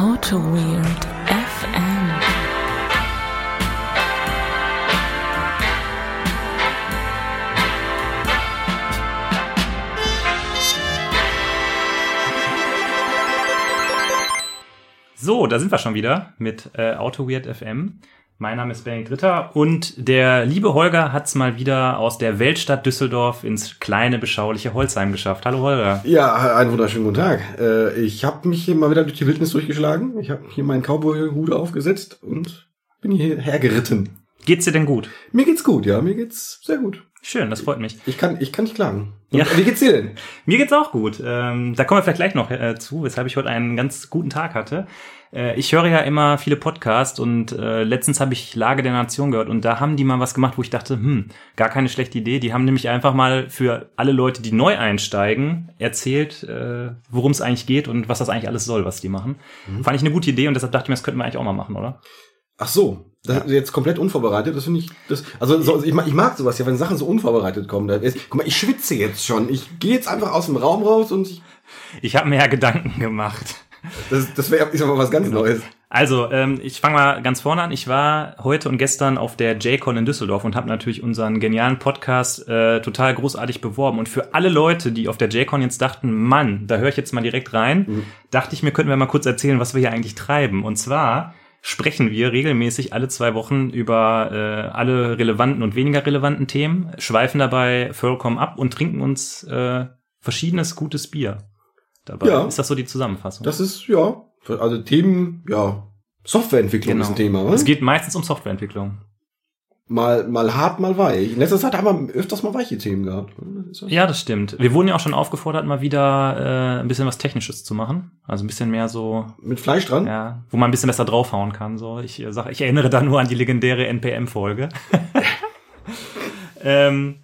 Auto Weird FM. So, da sind wir schon wieder mit äh, Auto Weird FM. Mein Name ist Benedikt Ritter und der liebe Holger hat's mal wieder aus der Weltstadt Düsseldorf ins kleine, beschauliche Holzheim geschafft. Hallo Holger. Ja, einen wunderschönen guten Tag. Äh, ich habe mich hier mal wieder durch die Wildnis durchgeschlagen. Ich habe hier meinen Cowboy-Hut aufgesetzt und bin hierher geritten. Geht's dir denn gut? Mir geht's gut, ja, mir geht's sehr gut. Schön, das freut mich. Ich kann, ich kann nicht klagen. Ja. Wie geht's dir denn? Mir geht's auch gut. Ähm, da kommen wir vielleicht gleich noch äh, zu, weshalb ich heute einen ganz guten Tag hatte. Äh, ich höre ja immer viele Podcasts und äh, letztens habe ich Lage der Nation gehört und da haben die mal was gemacht, wo ich dachte, hm, gar keine schlechte Idee. Die haben nämlich einfach mal für alle Leute, die neu einsteigen, erzählt, äh, worum es eigentlich geht und was das eigentlich alles soll, was die machen. Fand ich eine gute Idee und deshalb dachte ich mir, das könnten wir eigentlich auch mal machen, oder? Ach so, das ist jetzt komplett unvorbereitet. Das finde ich, das, also so, ich, mag, ich mag sowas ja, wenn Sachen so unvorbereitet kommen. Da ist, guck mal, ich schwitze jetzt schon. Ich gehe jetzt einfach aus dem Raum raus und ich, Ich habe mir ja Gedanken gemacht. Das, das wäre aber was ganz Neues. Also, ähm, ich fange mal ganz vorne an. Ich war heute und gestern auf der JCon in Düsseldorf und habe natürlich unseren genialen Podcast äh, total großartig beworben. Und für alle Leute, die auf der JCon jetzt dachten, Mann, da höre ich jetzt mal direkt rein, dachte ich mir, könnten wir mal kurz erzählen, was wir hier eigentlich treiben. Und zwar sprechen wir regelmäßig alle zwei Wochen über äh, alle relevanten und weniger relevanten Themen, schweifen dabei vollkommen ab und trinken uns äh, verschiedenes gutes Bier. Dabei Ja. ist das so die Zusammenfassung. Das ist, ja, also Themen, ja, Softwareentwicklung ist ein Thema, oder? Es geht meistens um Softwareentwicklung. Mal, mal hart, mal weich. In letzter Zeit haben wir öfters mal weiche Themen gehabt. Das- Ja, das stimmt. Wir wurden ja auch schon aufgefordert, mal wieder äh, ein bisschen was Technisches zu machen. Also ein bisschen mehr so, Mit Fleisch dran? ja, wo man ein bisschen besser draufhauen kann. So, ich äh, sag, ich erinnere da nur an die legendäre NPM-Folge. ähm,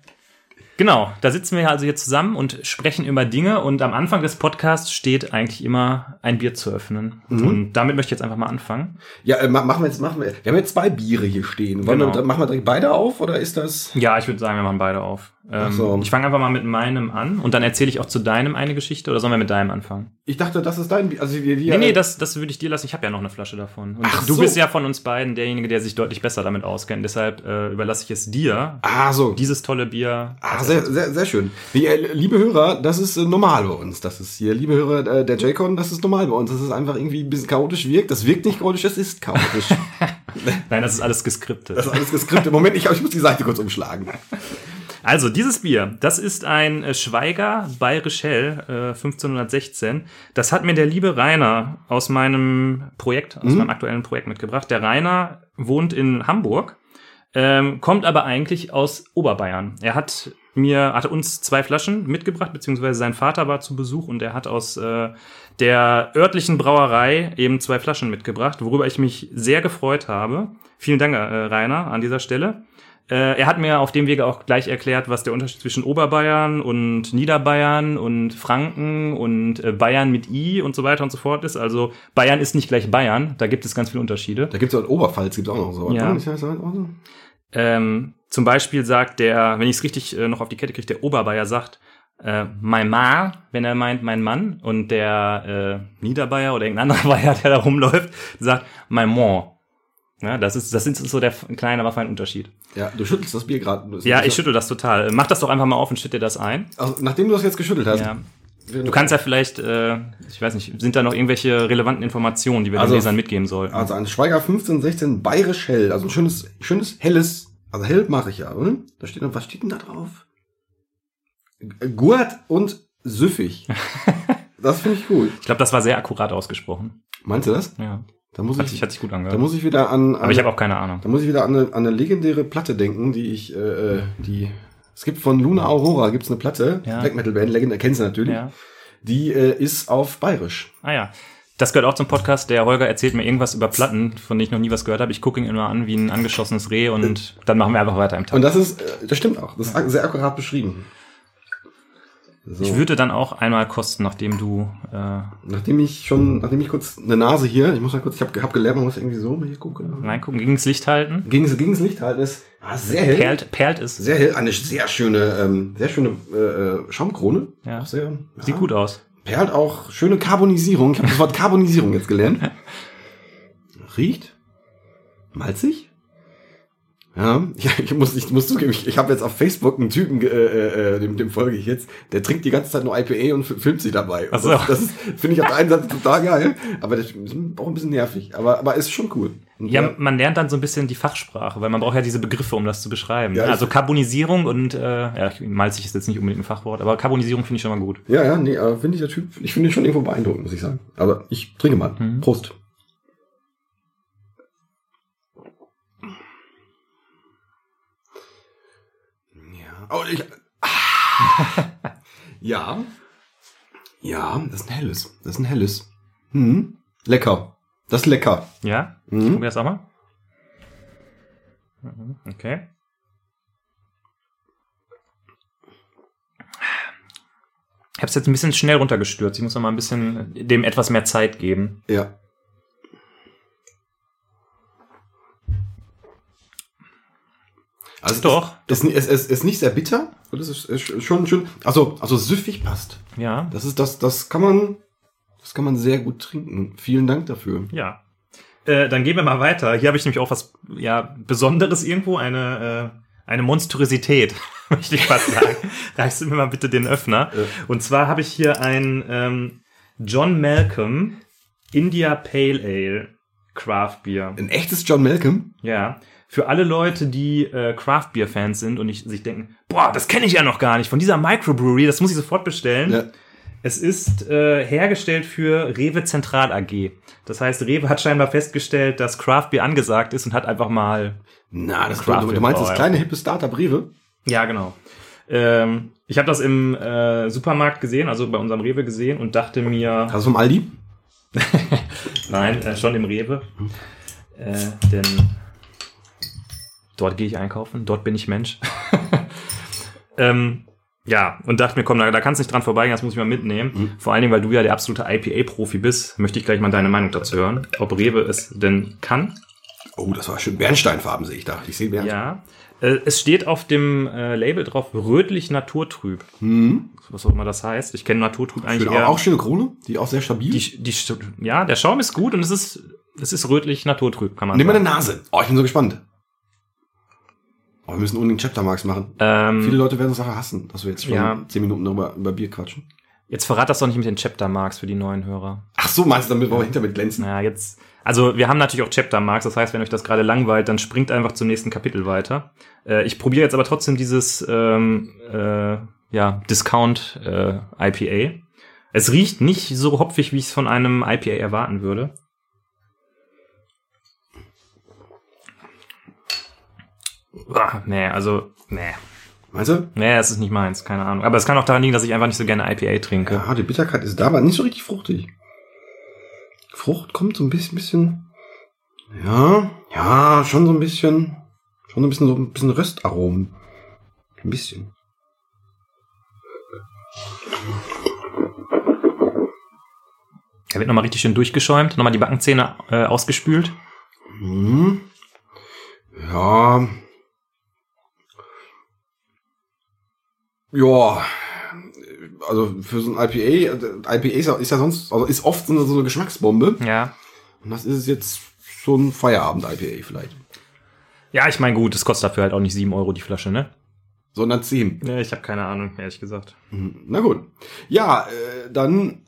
genau, da sitzen wir also hier zusammen und sprechen über Dinge. Und am Anfang des Podcasts steht eigentlich immer ein Bier zu öffnen. Mhm. Und damit möchte ich jetzt einfach mal anfangen. Ja, äh, ma- machen wir jetzt, machen wir. Wir haben jetzt zwei Biere hier stehen. Wollen Genau. wir, machen wir direkt beide auf oder ist das? Ja, ich würde sagen, wir machen beide auf. Ähm, so. Ich fange einfach mal mit meinem an und dann erzähle ich auch zu deinem eine Geschichte oder sollen wir mit deinem anfangen? Ich dachte, das ist dein Bier. Also wir, wir, Nee, nee, das, das würde ich dir lassen. Ich habe ja noch eine Flasche davon. Und Ach du so. bist ja von uns beiden derjenige, der sich deutlich besser damit auskennt. Deshalb äh, überlasse ich es dir, Ah, so. dieses tolle Bier. Ah, sehr, sehr, sehr schön. Wie, äh, liebe Hörer, das ist äh, normal bei uns. Das ist hier, liebe Hörer äh, der JCon, das ist normal bei uns. Das ist einfach irgendwie ein bisschen chaotisch wirkt. Das wirkt nicht chaotisch, es ist chaotisch. Nein, das ist alles geskriptet. das ist alles geskriptet. Moment, ich, ich muss die Seite kurz umschlagen. Also, dieses Bier, das ist ein äh, Schweiger Bayerisch Hell äh, 1516. Das hat mir der liebe Rainer aus meinem Projekt, aus meinem aktuellen Projekt mitgebracht. Der Rainer wohnt in Hamburg, ähm, kommt aber eigentlich aus Oberbayern. Er hat mir, hatte uns zwei Flaschen mitgebracht, beziehungsweise sein Vater war zu Besuch und er hat aus äh, der örtlichen Brauerei eben zwei Flaschen mitgebracht, worüber ich mich sehr gefreut habe. Vielen Dank, äh, Rainer, an dieser Stelle. Äh, er hat mir auf dem Wege auch gleich erklärt, was der Unterschied zwischen Oberbayern und Niederbayern und Franken und äh, Bayern mit I und so weiter und so fort ist. Also Bayern ist nicht gleich Bayern, da gibt es ganz viele Unterschiede. Da gibt's auch in Oberpfalz, gibt's auch noch so. Ja. Ist das auch so? Ähm, zum Beispiel sagt der, wenn ich es richtig äh, noch auf die Kette kriege, der Oberbayer sagt, äh, mein Ma, wenn er meint mein Mann, und der äh, Niederbayer oder irgendein anderer Bayer, der da rumläuft, sagt mein Mon. Ja, das ist, das ist so der kleine, aber feine Unterschied. Ja, du schüttelst das Bier gerade. Ja, ich schüttel das total. Mach das doch einfach mal auf und schütt dir das ein. Also, nachdem du das jetzt geschüttelt hast. Ja. Du kannst ja vielleicht, äh, ich weiß nicht, sind da noch irgendwelche relevanten Informationen, die wir Also- den Lesern mitgeben sollten? Also ein Schweiger 1516 bayerisch hell. Also ein schönes, schönes helles. Also hell mache ich ja, oder? Da steht noch, was steht denn da drauf? Gurt und süffig. Das finde ich gut. ich glaube, das war sehr akkurat ausgesprochen. Meinst du das? Ja. Da muss Hat ich, sich, hat sich gut angehört. da muss ich wieder an, an aber ich habe auch keine Ahnung. da muss ich wieder an eine, an eine legendäre Platte denken, die ich, äh, äh, die, es gibt von Luna Aurora gibt's eine Platte, Ja. Black Metal Band, legendär, kennst du natürlich. Ja. Die äh, ist auf bayerisch. Ah ja. Das gehört auch zum Podcast. Der Holger erzählt mir irgendwas über Platten, von denen ich noch nie was gehört habe. Ich gucke ihn immer an wie ein angeschossenes Reh und dann machen wir einfach weiter im Tag. Und das ist, äh, das stimmt auch. Das ist sehr akkurat beschrieben. So. Ich würde dann auch einmal kosten, nachdem du äh, Nachdem ich schon, nachdem ich kurz eine Nase hier, ich muss mal kurz, ich habe hab gelernt, man muss irgendwie so mal hier gucken. reingucken, gegens Licht halten. Gegen, gegen das Licht halten ist ah, sehr hell. Perlt, perlt ist. Sehr hell, eine sehr schöne, ähm, sehr schöne äh, äh, Schaumkrone. Ja. Auch sehr, Sieht ja, gut aus. perlt auch schöne Carbonisierung. Ich habe das Wort Carbonisierung jetzt gelernt. Riecht malzig. Ja, ich, muss, ich muss zugeben, ich, ich habe jetzt auf Facebook einen Typen, äh, äh, dem, dem folge ich jetzt, der trinkt die ganze Zeit nur IPA und f- filmt sich dabei. Ach so. Das, das finde ich auf der einen Seite total geil, aber das ist auch ein bisschen nervig. Aber, aber ist schon cool. Und Ja, man lernt dann so ein bisschen die Fachsprache, weil man braucht ja diese Begriffe, um das zu beschreiben. Ja, also Carbonisierung und, äh, ja, ich- malzig ist jetzt nicht unbedingt ein Fachwort, aber Carbonisierung finde ich schon mal gut. Ja, ja, nee, aber finde ich der Typ, ich finde ihn schon irgendwo beeindruckend, muss ich sagen. Aber ich trinke mal. Mhm. Prost. Oh, ich. Ah. ja. Ja, das ist ein helles. Das ist ein helles. Hm. Lecker. Das ist lecker. Ja? Mhm. Probier das auch mal. Mhm, Okay. Ich habe es jetzt ein bisschen schnell runtergestürzt. Ich muss noch mal ein bisschen dem etwas mehr Zeit geben. Ja. Also Doch. Es ist, es, es ist nicht sehr bitter. ist, ist schon schön. Also, also süffig passt. Ja. Das ist das, das kann man, das kann man sehr gut trinken. Vielen Dank dafür. Ja. Äh, dann gehen wir mal weiter. Hier habe ich nämlich auch was ja Besonderes irgendwo, eine äh, eine Monstrosität, möchte ich fast sagen. Reichst du mir mal bitte den Öffner? Ja. Und zwar habe ich hier ein ähm, John Malcolm India Pale Ale Craft Beer. Ein echtes John Malcolm. Ja. Für alle Leute, die äh, Craft Beer Fans sind und nicht, sich denken, boah, das kenne ich ja noch gar nicht von dieser Microbrewery, das muss ich sofort bestellen. Ja. Es ist äh, hergestellt für Rewe Zentral AG. Das heißt, Rewe hat scheinbar festgestellt, dass Craft Beer angesagt ist und hat einfach mal. Na, das Craft du, du meinst das kleine hippe Startup Rewe? Ja, genau. Ähm, ich habe das im äh, Supermarkt gesehen, also bei unserem Rewe gesehen und dachte mir, Hast du vom Aldi? nein, äh, schon im Rewe. Äh, denn dort gehe ich einkaufen, dort bin ich Mensch. ähm, ja, und dachte mir, komm, da, da kannst du nicht dran vorbeigehen, das muss ich mal mitnehmen. Mhm. Vor allen Dingen, weil du ja der absolute IPA-Profi bist, möchte ich gleich mal deine Meinung dazu hören. Ob Rewe es denn kann. Oh, das war schön. Bernsteinfarben sehe ich da. Ich sehe Bernstein. Ja. Äh, es steht auf dem äh, Label drauf, rötlich naturtrüb. Mhm. Was auch immer das heißt. Ich kenne naturtrüb eigentlich Schön, eher. auch, schöne Krone. Die auch sehr stabil. die, die, ja, der Schaum ist gut und es ist, es ist rötlich naturtrüb, kann man Nimm mal sagen. eine Nase. Oh, ich bin so gespannt. Oh, wir müssen unbedingt Chaptermarks machen. Ähm, Viele Leute werden das nachher hassen, dass wir jetzt schon Ja. zehn Minuten darüber über Bier quatschen. jetzt verrat das doch nicht mit den Chapter Marks für die neuen Hörer. Ach so, meinst du, damit wollen wir hinter mit glänzen? Naja, jetzt, also wir haben natürlich auch Chapter Marks, das heißt, wenn euch das gerade langweilt, dann springt einfach zum nächsten Kapitel weiter. Äh, ich probiere jetzt aber trotzdem dieses ähm, äh, ja, Discount äh, IPA. Es riecht nicht so hopfig, wie ich es von einem IPA erwarten würde. Ah, nee, also, nee. Meinst du? Nee, das ist nicht meins, keine Ahnung. Aber es kann auch daran liegen, dass ich einfach nicht so gerne IPA trinke. Ja, die Bitterkeit ist da, aber nicht so richtig fruchtig. Frucht kommt so ein bisschen, bisschen. Ja, ja, schon so ein bisschen. Schon so ein bisschen so ein bisschen Röstaromen. Ein bisschen. Er wird nochmal richtig schön durchgeschäumt, nochmal die Backenzähne äh, ausgespült. Hm. Ja. Ja. Also für so ein IPA, äh, IPA ist ja, ist ja sonst, also ist oft so eine, so eine Geschmacksbombe. Ja. Und das ist jetzt so ein Feierabend-IPA vielleicht. Ja, ich meine, gut, es kostet dafür halt auch nicht 7 Euro die Flasche, ne? Sondern 10. Ja, ich habe keine Ahnung, ehrlich gesagt. Mhm. Na gut. Ja, äh, dann.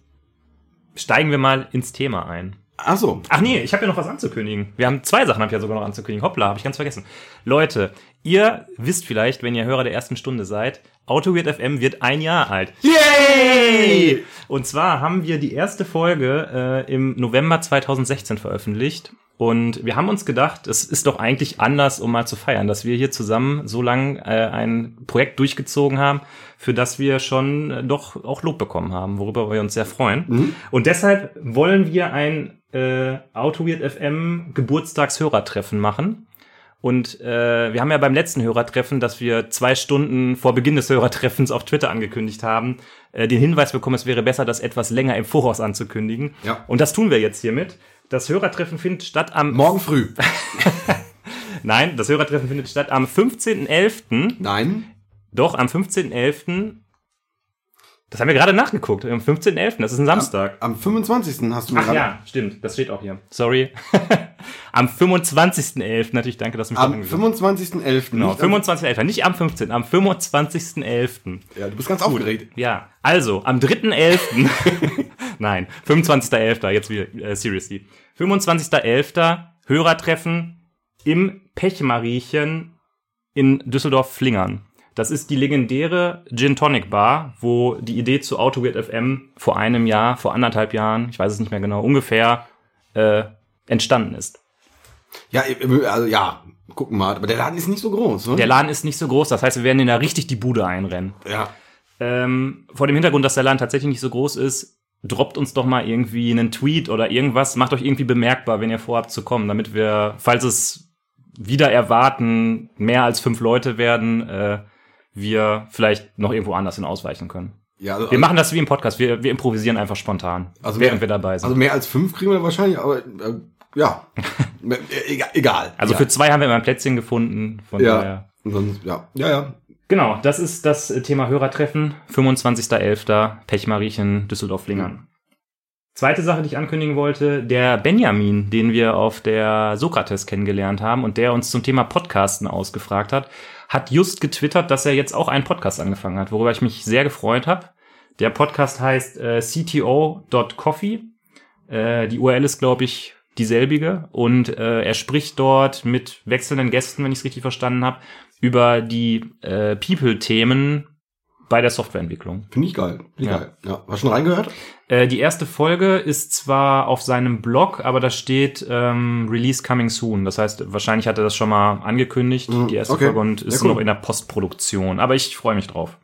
Steigen wir mal ins Thema ein. Ach so. Ach nee, ich habe ja noch was anzukündigen. Wir haben zwei Sachen, habe ich ja sogar noch anzukündigen. Hoppla, habe ich ganz vergessen. Leute, ihr wisst vielleicht, wenn ihr Hörer der ersten Stunde seid, AutoWeird FM wird ein Jahr alt. Yay! Und zwar haben wir die erste Folge äh, im November 2016 veröffentlicht. Und wir haben uns gedacht, es ist doch eigentlich anders, um mal zu feiern, dass wir hier zusammen so lange äh, ein Projekt durchgezogen haben, für das wir schon äh, doch auch Lob bekommen haben, worüber wir uns sehr freuen. Und deshalb wollen wir ein äh, AutoWeird FM Geburtstagshörertreffen machen. Und äh, wir haben ja beim letzten Hörertreffen, dass wir zwei Stunden vor Beginn des Hörertreffens auf Twitter angekündigt haben, äh, den Hinweis bekommen, es wäre besser, das etwas länger im Voraus anzukündigen. Ja. Und das tun wir jetzt hiermit. Das Hörertreffen findet statt am Morgen früh. Nein, das Hörertreffen findet statt am 15.11. Nein. Doch, am 15.11. Das haben wir gerade nachgeguckt, am 15.11., das ist ein Samstag. Am 25. hast du mir Ach gerade- ja, stimmt, das steht auch hier. Sorry. am 25.11., natürlich, danke, dass du mich Am daran gesagt 25.11. Genau, nicht am- 25.11., nicht am 15., am 25.11. Ja, du bist ganz aufgeregt. Ja, also am 3.11. Nein, 25.11. Jetzt wieder äh, seriously. 25.11. Hörertreffen im Pechmariechen in Düsseldorf-Flingern. Das ist die legendäre Gin Tonic Bar, wo die Idee zu AutoWeird FM vor einem Jahr, vor anderthalb Jahren, ich weiß es nicht mehr genau, ungefähr äh, entstanden ist. Ja, also ja, gucken mal. Aber der Laden ist nicht so groß, ne? Der Laden ist nicht so groß, das heißt, wir werden in da richtig die Bude einrennen. ja. Ähm, vor dem Hintergrund, dass der Laden tatsächlich nicht so groß ist, droppt uns doch mal irgendwie einen Tweet oder irgendwas, macht euch irgendwie bemerkbar, wenn ihr vorhabt zu kommen, damit wir, falls es wieder erwarten, mehr als fünf Leute werden, äh, wir vielleicht noch irgendwo anders hin ausweichen können. ja also, Wir machen das wie im Podcast, wir, wir improvisieren einfach spontan, Also während mehr- wir dabei sind. also mehr als fünf kriegen wir wahrscheinlich, aber äh, ja. Äh, egal. egal. Also ja. für zwei haben wir immer ein Plätzchen gefunden, von Ja. daher. Sonst, ja. Ja, ja. Genau, das ist das Thema Hörertreffen, 25.11. Pechmariechen, Düsseldorf-Lingern. Zweite Sache, die ich ankündigen wollte, der Benjamin, den wir auf der Sokrates kennengelernt haben und der uns zum Thema Podcasten ausgefragt hat, hat just getwittert, dass er jetzt auch einen Podcast angefangen hat, worüber ich mich sehr gefreut habe. Der Podcast heißt äh, cto.coffee. Äh, die URL ist, glaube ich, dieselbige und äh, er spricht dort mit wechselnden Gästen, wenn ich es richtig verstanden habe, über die äh, People-Themen bei der Softwareentwicklung. Finde ich geil. Finde Ja. geil. Ja. Hast du schon reingehört? Äh, die erste Folge ist zwar auf seinem Blog, aber da steht ähm, Release coming soon. Das heißt, wahrscheinlich hat er das schon mal angekündigt, Mhm, die erste okay. Folge, und ist Ja, cool. noch in der Postproduktion. Aber ich freue mich drauf.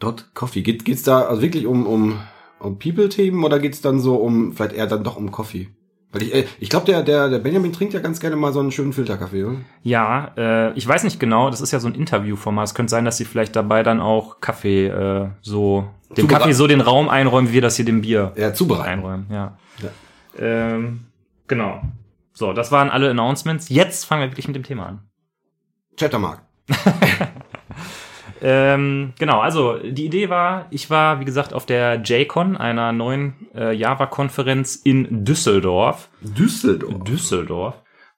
Dot Coffee. Geht, geht's da also wirklich um, um, um People-Themen oder geht's dann so um, vielleicht eher dann doch um Coffee? Weil ich, äh, ich glaube, der, der, der Benjamin trinkt ja ganz gerne mal so einen schönen Filterkaffee, oder? Ja, äh, ich weiß nicht genau, das ist ja so ein Interviewformat. Es könnte sein, dass sie vielleicht dabei dann auch Kaffee äh, so, dem Kaffee so den Raum einräumen, wie wir das hier dem Bier Ja, zubereiten. einräumen. Ja. Ja. Ähm, genau. So, das waren alle Announcements. Jetzt fangen wir wirklich mit dem Thema an. Chattermark. Ähm, genau, also die Idee war, ich war, wie gesagt, auf der JCon, einer neuen äh, Java-Konferenz in Düsseldorf. Düsseldorf. Düsseldorf.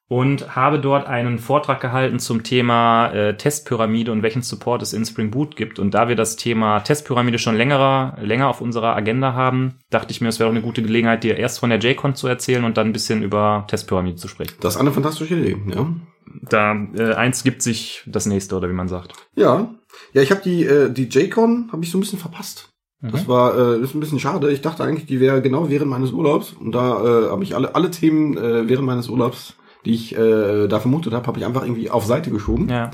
Und habe dort einen Vortrag gehalten zum Thema äh, Testpyramide und welchen Support es in Spring Boot gibt. Und da wir das Thema Testpyramide schon längerer, länger auf unserer Agenda haben, dachte ich mir, es wäre auch eine gute Gelegenheit, dir erst von der JCon zu erzählen und dann ein bisschen über Testpyramide zu sprechen. Das ist eine fantastische Idee, ja. Da äh, eins gibt sich das nächste, oder wie man sagt. Ja. Ja, ich habe die, äh, die JCon habe ich so ein bisschen verpasst. Das Mhm. war äh, ist ein bisschen schade. Ich dachte eigentlich, die wäre genau während meines Urlaubs. Und da äh, habe ich alle, alle Themen äh, während meines Urlaubs, die ich äh, da vermutet habe, habe ich einfach irgendwie auf Seite geschoben. Ja.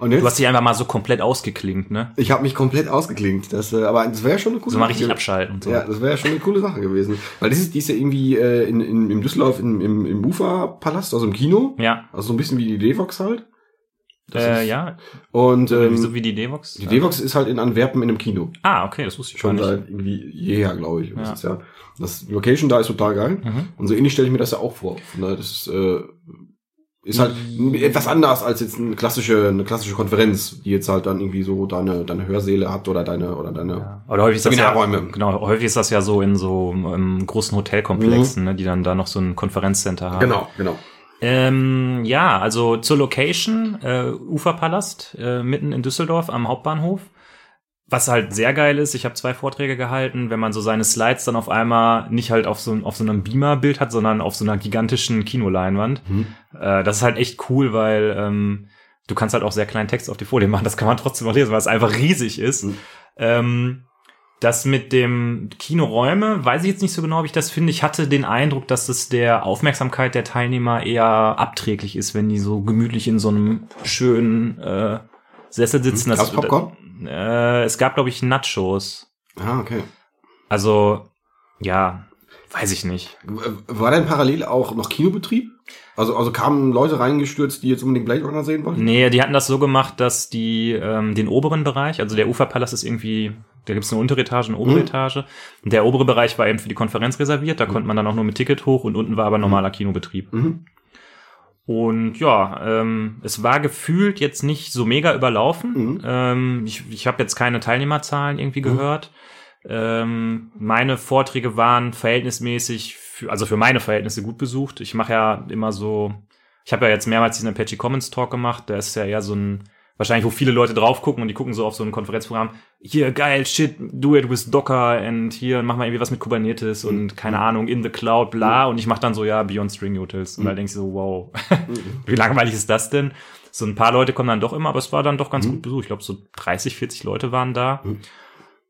Und jetzt, Du hast dich einfach mal so komplett ausgeklinkt, ne? ich habe mich komplett ausgeklingt. Das, äh, aber das wäre schon eine coole So mal richtig Sache. abschalten. und So. Ja, das wäre schon eine coole Sache gewesen. Weil das ist, die ist ja irgendwie äh, in, in, im Düsseldorf im, im, im Uferpalast, also im Kino. Ja, Also so ein bisschen wie die Devox halt. Das äh, ist- ja. Und ähm, so wie die Devox. die Devox ist halt in Antwerpen in einem Kino. Ah, okay, das wusste ich schon Schon seit irgendwie jeher, glaube ich. Das, Ja. ist ja, das Location da ist total geil. Mhm. Und so ähnlich stelle ich mir das ja auch vor. Ne, Das ist, äh, ist halt etwas anders als jetzt eine klassische, eine klassische Konferenz, die jetzt halt dann irgendwie so deine, deine Hörsäle hat oder deine, oder deine. Ja. Oder häufig ist das ja, genau, häufig ist das ja so in so ähm, großen Hotelkomplexen, ne, die dann da noch so ein Konferenzcenter haben. Genau, genau. Ähm, ja, also zur Location, äh, Uferpalast, äh, mitten in Düsseldorf am Hauptbahnhof. Was halt sehr geil ist, ich habe zwei Vorträge gehalten, wenn man so seine Slides dann auf einmal nicht halt auf so, auf so einem Beamer-Bild hat, sondern auf so einer gigantischen Kinoleinwand. Mhm. Äh, das ist halt echt cool, weil ähm, du kannst halt auch sehr kleinen Text auf die Folie machen. Das kann man trotzdem noch lesen, weil es einfach riesig ist. Mhm. Ähm, das mit dem Kinoräume, weiß ich jetzt nicht so genau, wie ich das finde. Ich hatte den Eindruck, dass es der Aufmerksamkeit der Teilnehmer eher abträglich ist, wenn die so gemütlich in so einem schönen äh, Sessel sitzen. Mhm. Gab's Popcorn? Äh, es gab, glaube ich, Nachos. Ah, okay. Also, ja, weiß ich nicht. War denn parallel auch noch Kinobetrieb? Also, also kamen Leute reingestürzt, die jetzt unbedingt Blade Runner sehen wollten? Nee, die hatten das so gemacht, dass die ähm, den oberen Bereich, also der Uferpalast ist irgendwie, da gibt's eine untere Etage, eine obere Mhm. Etage. Und der obere Bereich war eben für die Konferenz reserviert, da konnte man dann auch nur mit Ticket hoch und unten war aber normaler Kinobetrieb. Mhm. Und ja, ähm, es war gefühlt jetzt nicht so mega überlaufen. Mhm. Ähm, ich ich habe jetzt keine Teilnehmerzahlen irgendwie gehört. Ähm, meine Vorträge waren verhältnismäßig, für, also für meine Verhältnisse gut besucht. Ich mache ja immer so, ich habe ja jetzt mehrmals diesen Apache Commons Talk gemacht. Der ist ja eher so ein, wahrscheinlich, wo viele Leute drauf gucken und die gucken so auf so ein Konferenzprogramm. Hier, geil, shit, do it with Docker and hier, mach mal irgendwie was mit Kubernetes und keine Ahnung, in the cloud, bla. Und ich mache dann so, ja, Beyond String Utils. Und da denkst du so, wow, wie langweilig ist das denn? So ein paar Leute kommen dann doch immer, aber es war dann doch ganz gut besucht. Ich glaube, so 30, 40 Leute waren da.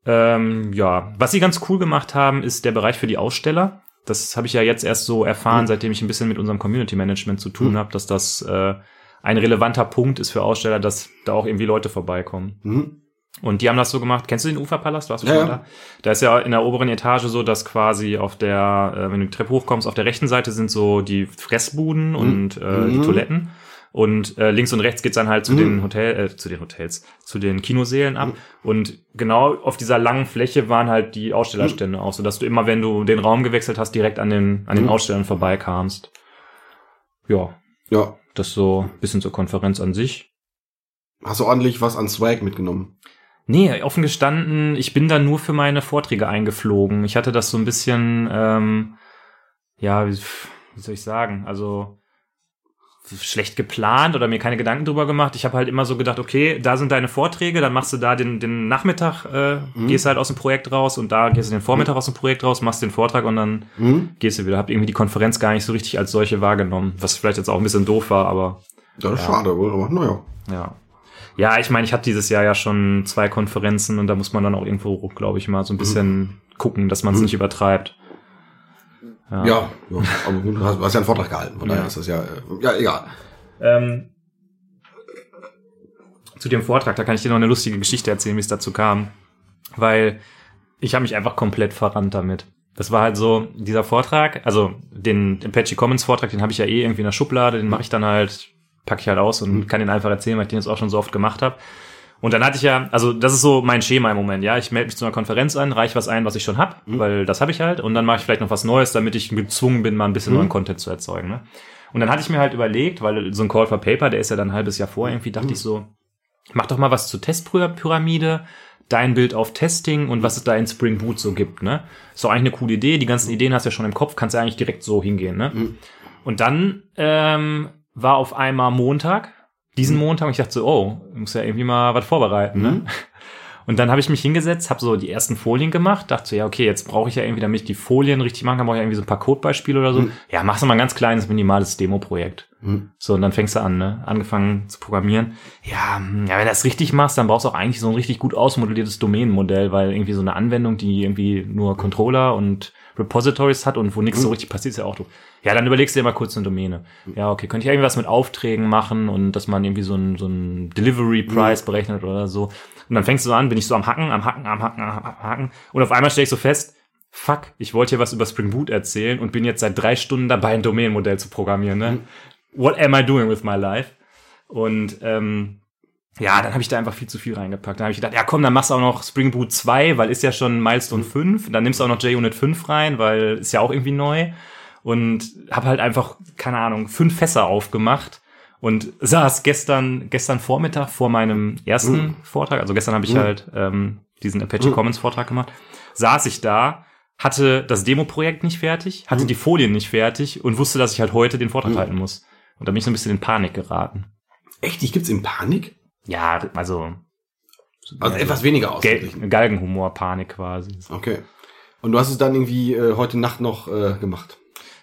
Ähm, ja, was sie ganz cool gemacht haben, ist der Bereich für die Aussteller. Das habe ich ja jetzt erst so erfahren, seitdem ich ein bisschen mit unserem Community Management zu tun habe, dass das äh, ein relevanter Punkt ist für Aussteller, dass da auch irgendwie Leute vorbeikommen. Mhm. Und die haben das so gemacht. Kennst du den Uferpalast? Warst du Ja, schon da? Da ist ja in der oberen Etage so, dass quasi auf der, äh, wenn du die Treppe hochkommst, auf der rechten Seite sind so die Fressbuden und äh, die Mhm. Toiletten. Und äh, links und rechts geht's dann halt zu Mhm. den Hotel, äh, zu den Hotels, zu den Kinosälen ab. Und genau auf dieser langen Fläche waren halt die Ausstellerstände auch, so dass du immer, wenn du den Raum gewechselt hast, direkt an den an den Mhm. Ausstellern vorbeikamst. Ja, Ja. Das so ein bisschen zur Konferenz an sich. Hast du ordentlich was an Swag mitgenommen? Nee, offen gestanden, ich bin da nur für meine Vorträge eingeflogen. Ich hatte das so ein bisschen, ähm, ja, wie, wie soll ich sagen, also schlecht geplant oder mir keine Gedanken drüber gemacht. Ich habe halt immer so gedacht, okay, da sind deine Vorträge, dann machst du da den, den Nachmittag, äh, gehst halt aus dem Projekt raus und da gehst du den Vormittag aus dem Projekt raus, machst den Vortrag und dann Mhm. gehst du wieder. Hab irgendwie die Konferenz gar nicht so richtig als solche wahrgenommen, was vielleicht jetzt auch ein bisschen doof war, aber Das ist schade wohl, aber naja. ja. Ja, ich meine, ich hatte dieses Jahr ja schon zwei Konferenzen und da muss man dann auch irgendwo, glaube ich, mal so ein bisschen gucken, dass man es Mhm. nicht übertreibt. Ja, ja. aber gut, du hast, hast ja einen Vortrag gehalten, von Ja. daher ist das ja, äh, ja, egal. Ähm, zu dem Vortrag, da kann ich dir noch eine lustige Geschichte erzählen, wie es dazu kam. Weil ich habe mich einfach komplett verrannt damit. Das war halt so, dieser Vortrag, also den Apache Commons Vortrag, den habe ich ja eh irgendwie in der Schublade, den mache ich dann halt, packe ich halt aus und kann den einfach erzählen, weil ich den jetzt auch schon so oft gemacht habe. Und dann hatte ich ja, also das ist so mein Schema im Moment, ja. Ich melde mich zu einer Konferenz an, reiche was ein, was ich schon hab, weil das habe ich halt. Und dann mache ich vielleicht noch was Neues, damit ich gezwungen bin, mal ein bisschen neuen Content zu erzeugen. Ne? Und dann hatte ich mir halt überlegt, weil so ein Call for Paper, der ist ja dann ein halbes Jahr vor, irgendwie dachte ich so, mach doch mal was zur Testpyramide, dein Bild auf Testing und was es da in Spring Boot so gibt, ne? Ist doch eigentlich eine coole Idee, die ganzen Ideen hast du ja schon im Kopf, kannst ja eigentlich direkt so hingehen, ne? Und dann ähm, war auf einmal Montag, diesen Montag, und ich dachte so, oh, muss ja irgendwie mal was vorbereiten, ne? Und dann habe ich mich hingesetzt, habe so die ersten Folien gemacht, dachte so, ja, okay, jetzt brauche ich ja irgendwie, damit ich die Folien richtig machen kann, brauche ich irgendwie so ein paar Codebeispiele oder so. Ja, machst du mal ein ganz kleines, minimales Demo-Projekt. Mhm. So, und dann fängst du an, ne? Angefangen zu programmieren. Ja, hm, ja, wenn du das richtig machst, dann brauchst du auch eigentlich so ein richtig gut ausmodelliertes Domänenmodell, weil irgendwie so eine Anwendung, die irgendwie nur Controller und Repositories hat und wo nichts so richtig passiert, ist ja auch doof. Ja, dann überlegst du dir mal kurz eine Domäne. Ja, okay, könnte ich irgendwas mit Aufträgen machen und dass man irgendwie so ein, so Delivery Price berechnet oder so. Und dann fängst du so an, bin ich so am Hacken, am Hacken, am Hacken, am Hacken. Und auf einmal stelle ich so fest, fuck, ich wollte hier was über Spring Boot erzählen und bin jetzt seit drei Stunden dabei, ein Domänenmodell zu programmieren, ne? What am I doing with my life? Und ähm, ja, dann habe ich da einfach viel zu viel reingepackt. Dann habe ich gedacht, ja komm, dann machst du auch noch Spring Boot 2, weil ist ja schon Milestone 5. Dann nimmst du auch noch JUnit 5 rein, weil ist ja auch irgendwie neu. Und habe halt einfach, keine Ahnung, fünf Fässer aufgemacht und saß gestern, gestern Vormittag vor meinem ersten Vortrag, also gestern habe ich halt ähm, diesen Apache Commons Vortrag gemacht, saß ich da, hatte das Demo-Projekt nicht fertig, hatte die Folien nicht fertig und wusste, dass ich halt heute den Vortrag halten muss. Und da bin ich so ein bisschen in Panik geraten. Echt, dich gibt's in Panik? Ja, also Also etwas weniger Gel ausgeglichen. Galgenhumor-Panik quasi. Okay. Und du hast es dann irgendwie äh, heute Nacht noch äh, gemacht.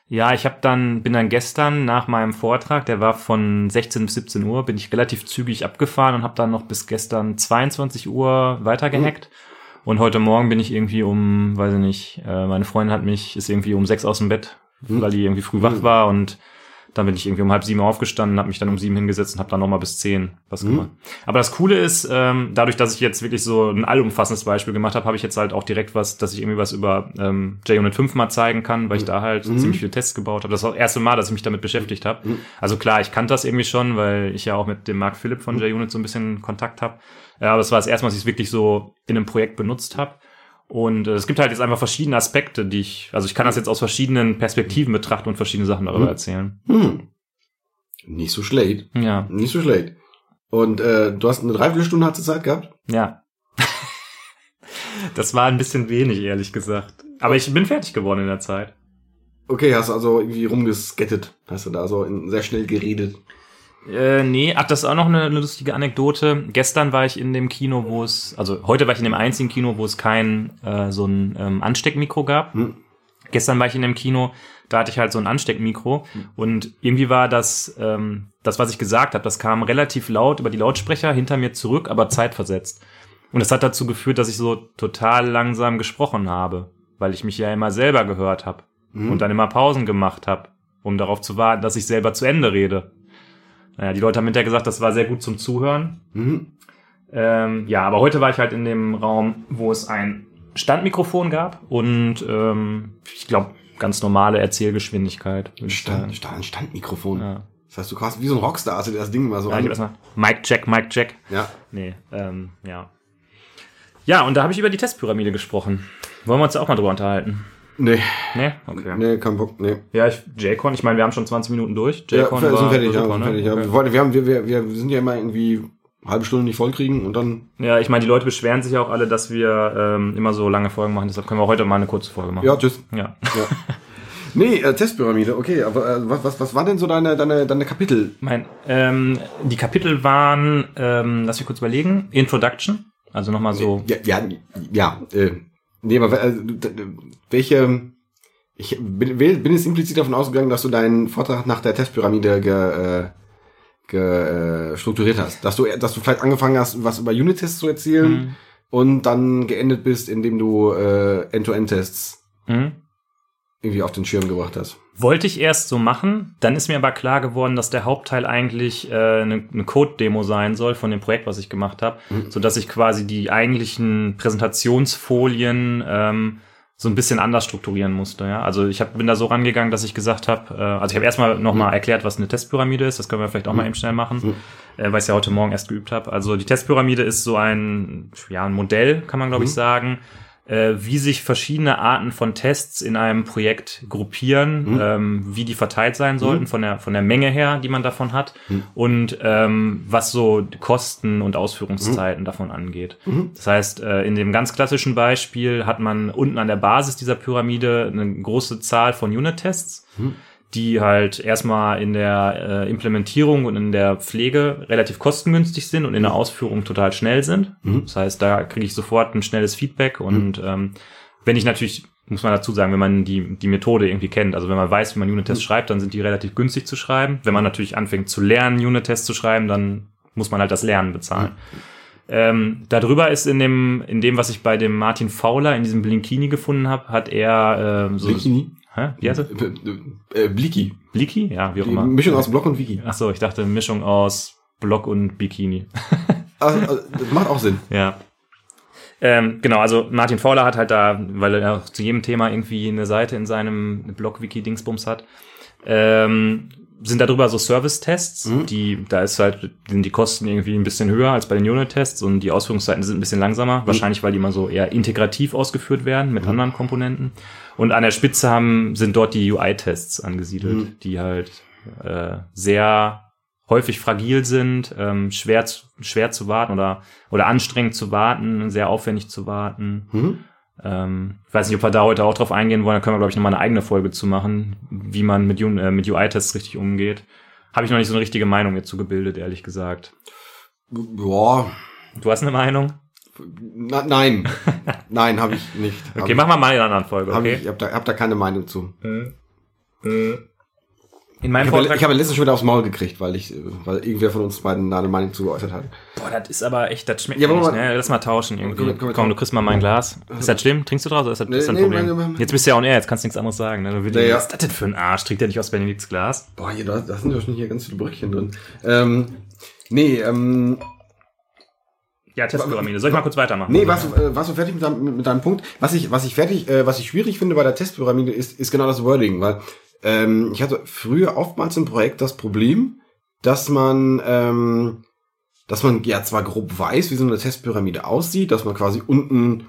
Ja, ich habe dann bin dann gestern nach meinem Vortrag, der war von 16 bis 17 Uhr, bin ich relativ zügig abgefahren und habe dann noch bis gestern 22 Uhr weitergehackt. Und heute Morgen bin ich irgendwie um, weiß ich nicht, äh, meine Freundin hat mich ist irgendwie um sechs aus dem Bett, weil die irgendwie früh wach war und dann bin ich irgendwie um halb sieben aufgestanden, habe mich dann um sieben hingesetzt und habe dann noch mal bis zehn was gemacht. Aber das Coole ist, ähm, dadurch, dass ich jetzt wirklich so ein allumfassendes Beispiel gemacht habe, habe ich jetzt halt auch direkt was, dass ich irgendwie was über ähm, JUnit 5 mal zeigen kann, weil ich da halt ziemlich viele Tests gebaut habe. Das war das erste Mal, dass ich mich damit beschäftigt habe. Also klar, ich kannte das irgendwie schon, weil ich ja auch mit dem Mark Philipp von JUnit so ein bisschen Kontakt habe. Ja, aber es war das erste Mal, dass ich es wirklich so in einem Projekt benutzt habe. Und äh, es gibt halt jetzt einfach verschiedene Aspekte, die ich, also ich kann das jetzt aus verschiedenen Perspektiven betrachten und verschiedene Sachen darüber erzählen. Hm. Nicht so schlecht. Ja, Nicht so schlecht. Und äh, du hast eine Dreiviertelstunde hast du Zeit gehabt? ja. Das war ein bisschen wenig, ehrlich gesagt. Aber ich bin fertig geworden in der Zeit. Okay, hast also irgendwie rumgeskettet. Hast du da so in, sehr schnell geredet. Äh, nee, ach, das ist auch noch eine, eine lustige Anekdote. Gestern war ich in dem Kino, wo es, also heute war ich in dem einzigen Kino, wo es kein äh, so ein ähm, Ansteckmikro gab. Hm. Gestern war ich in dem Kino, da hatte ich halt so ein Ansteckmikro und irgendwie war das, ähm, das, was ich gesagt habe, das kam relativ laut über die Lautsprecher hinter mir zurück, aber zeitversetzt. Und das hat dazu geführt, dass ich so total langsam gesprochen habe, weil ich mich ja immer selber gehört habe und dann immer Pausen gemacht habe, um darauf zu warten, dass ich selber zu Ende rede. Naja, die Leute haben hinterher gesagt, das war sehr gut zum Zuhören. Mhm. Ähm, ja, aber heute war ich halt in dem Raum, wo es ein Standmikrofon gab und ähm, ich glaube ganz normale Erzählgeschwindigkeit. ich Stand, stand, ein Standmikrofon. Ja. Das heißt, du quasi wie so ein Rockstar, hast du dir das Ding mal so Ja, ich hab erstmal Mic Check, Mic Check. Ja. Nee, ähm, ja. Ja, und da habe ich über die Testpyramide gesprochen. Wollen wir uns da auch mal drüber unterhalten? Nee, Nee? Okay. nee, kein Bock, nee. Ja, ich, JCon, ich meine, wir haben schon 20 Minuten durch. Ja, JCon wir sind fertig, ja, super, sind ne? fertig, ja. Okay. Wir, wir, haben, wir, wir, wir sind ja immer irgendwie halbe Stunde nicht voll kriegen und dann, Ja, ich meine, die Leute beschweren sich ja auch alle, dass wir ähm, immer so lange Folgen machen. Deshalb können wir heute mal eine kurze Folge machen. ja, tschüss. Ja. Ja. nee, äh, Testpyramide, okay, aber äh, was, was, was war denn so deine, deine, deine Kapitel? Mein, ähm, die Kapitel waren, ähm, lass mich kurz überlegen, Introduction, also nochmal so, Ja, ja, ja äh, nee, aber äh, d- welche, ich bin, bin jetzt implizit davon ausgegangen, dass du deinen Vortrag nach der Testpyramide ge, äh, ge, äh, strukturiert hast. Dass du, dass du vielleicht angefangen hast, was über Unit-Tests zu erzählen Mhm. und dann geendet bist, indem du äh, End-to-End-Tests hm? Irgendwie auf den Schirm gebracht hast. wollte ich erst so machen, dann ist mir aber klar geworden, dass der Hauptteil eigentlich äh, eine, eine Code-Demo sein soll von dem Projekt, was ich gemacht habe, Mhm. so dass ich quasi die eigentlichen Präsentationsfolien ähm, so ein bisschen anders strukturieren musste. Ja? Also ich hab, bin da so rangegangen, dass ich gesagt habe, äh, also ich habe erstmal nochmal erklärt, was eine Testpyramide ist, das können wir vielleicht auch mal eben schnell machen, äh, weil ich ja heute Morgen erst geübt habe. Also die Testpyramide ist so ein, ja, ein Modell, kann man glaube ich sagen, äh, wie sich verschiedene Arten von Tests in einem Projekt gruppieren, ähm, wie die verteilt sein sollten von der von der Menge her, die man davon hat und ähm, was so Kosten und Ausführungszeiten davon angeht. Das heißt, äh, in dem ganz klassischen Beispiel hat man unten an der Basis dieser Pyramide eine große Zahl von Unit-Tests die halt erstmal in der äh, Implementierung und in der Pflege relativ kostengünstig sind und in der Ausführung total schnell sind. Das heißt, da kriege ich sofort ein schnelles Feedback und ähm, wenn ich natürlich, muss man dazu sagen, wenn man die, die Methode irgendwie kennt, also wenn man weiß, wie man Unit-Tests schreibt, dann sind die relativ günstig zu schreiben. Wenn man natürlich anfängt zu lernen, Unit-Tests zu schreiben, dann muss man halt das Lernen bezahlen. Ähm, darüber ist in dem, in dem, was ich bei dem Martin Fowler in diesem Blinkini gefunden habe, hat er ähm, so. Bikini? Hä? Wie heißt er? Äh, äh, Bliki. Bliki? Ja, wie auch immer. Mischung aus Block und Wiki. Ach so, ich dachte Mischung aus Block und Bikini. Also, also, das macht auch Sinn. ja. Ähm, genau, also Martin Fowler hat halt da, weil er auch zu jedem Thema irgendwie eine Seite in seinem Blog-Wiki-Dingsbums hat, ähm, sind darüber so Service-Tests, die, da ist halt, sind die Kosten irgendwie ein bisschen höher als bei den Unit-Tests und die Ausführungszeiten sind ein bisschen langsamer, wahrscheinlich weil die mal so eher integrativ ausgeführt werden mit anderen Komponenten. Und an der Spitze haben, sind dort die UI-Tests angesiedelt, die halt äh, sehr häufig fragil sind, ähm, schwer, zu, schwer zu warten oder, oder anstrengend zu warten, sehr aufwendig zu warten. Mhm. Ähm, ich weiß nicht, ob wir da heute auch drauf eingehen wollen, da können wir, glaube ich, nochmal eine eigene Folge zu machen, wie man mit, äh, mit UI-Tests richtig umgeht. Habe ich noch nicht so eine richtige Meinung dazu gebildet, ehrlich gesagt. Boah. Du hast eine Meinung? Na, nein. nein, habe ich nicht. Okay, machen wir mal in einer anderen Folge, Hab okay? ich ich habe da, hab da keine Meinung zu. In meinem Ich habe Vortrag... ich hab letztens schon wieder aufs Maul gekriegt, weil ich, weil irgendwer von uns beiden da eine Meinung zu geäußert hat. Boah, das ist aber echt, das schmeckt Ja, nicht, wir- ne? Lass mal tauschen irgendwie. Können wir Komm, du kriegst mal mein Glas. Ist das schlimm? Trinkst du draus oder ist das, Nee, ist das ein nee, Problem? meine- meine- Jetzt bist du ja on air, jetzt kannst du nichts anderes sagen. Ne? Du willst- Ja, ja. Was ist das denn für ein Arsch? Trinkt der nicht aus Benedikts Glas? Boah, hier, da, da sind ja schon hier ganz viele Bröckchen drin. Ähm, nee, ähm, Ja, Testpyramide. Soll ich mal kurz weitermachen? nee, warst du, äh, warst du fertig mit deinem, mit deinem Punkt? Was ich, was ich fertig, äh, was ich schwierig finde bei der Testpyramide ist, ist genau das Wording, weil ähm, ich hatte früher oftmals im Projekt das Problem, dass man, ähm, dass man ja zwar grob weiß, wie so eine Testpyramide aussieht, dass man quasi unten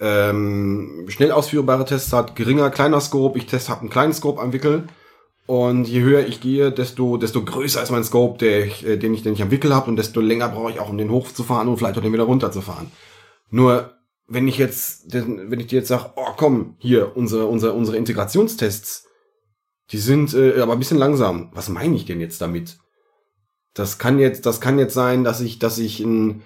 ähm, schnell ausführbare Tests hat, geringer, kleiner Scope, ich test habe einen kleinen Scope am Wickel und je höher ich gehe, desto desto größer ist mein Scope, der ich, äh, den ich den ich am Wickel habe und desto länger brauche ich auch, um den hochzufahren und vielleicht auch den wieder runterzufahren. Nur wenn ich jetzt, wenn ich dir jetzt sage, oh komm, hier, unsere, unsere, unsere Integrationstests, die sind äh, aber ein bisschen langsam. Was meine ich denn jetzt damit? Das kann jetzt, das kann jetzt sein, dass ich, dass ich ein,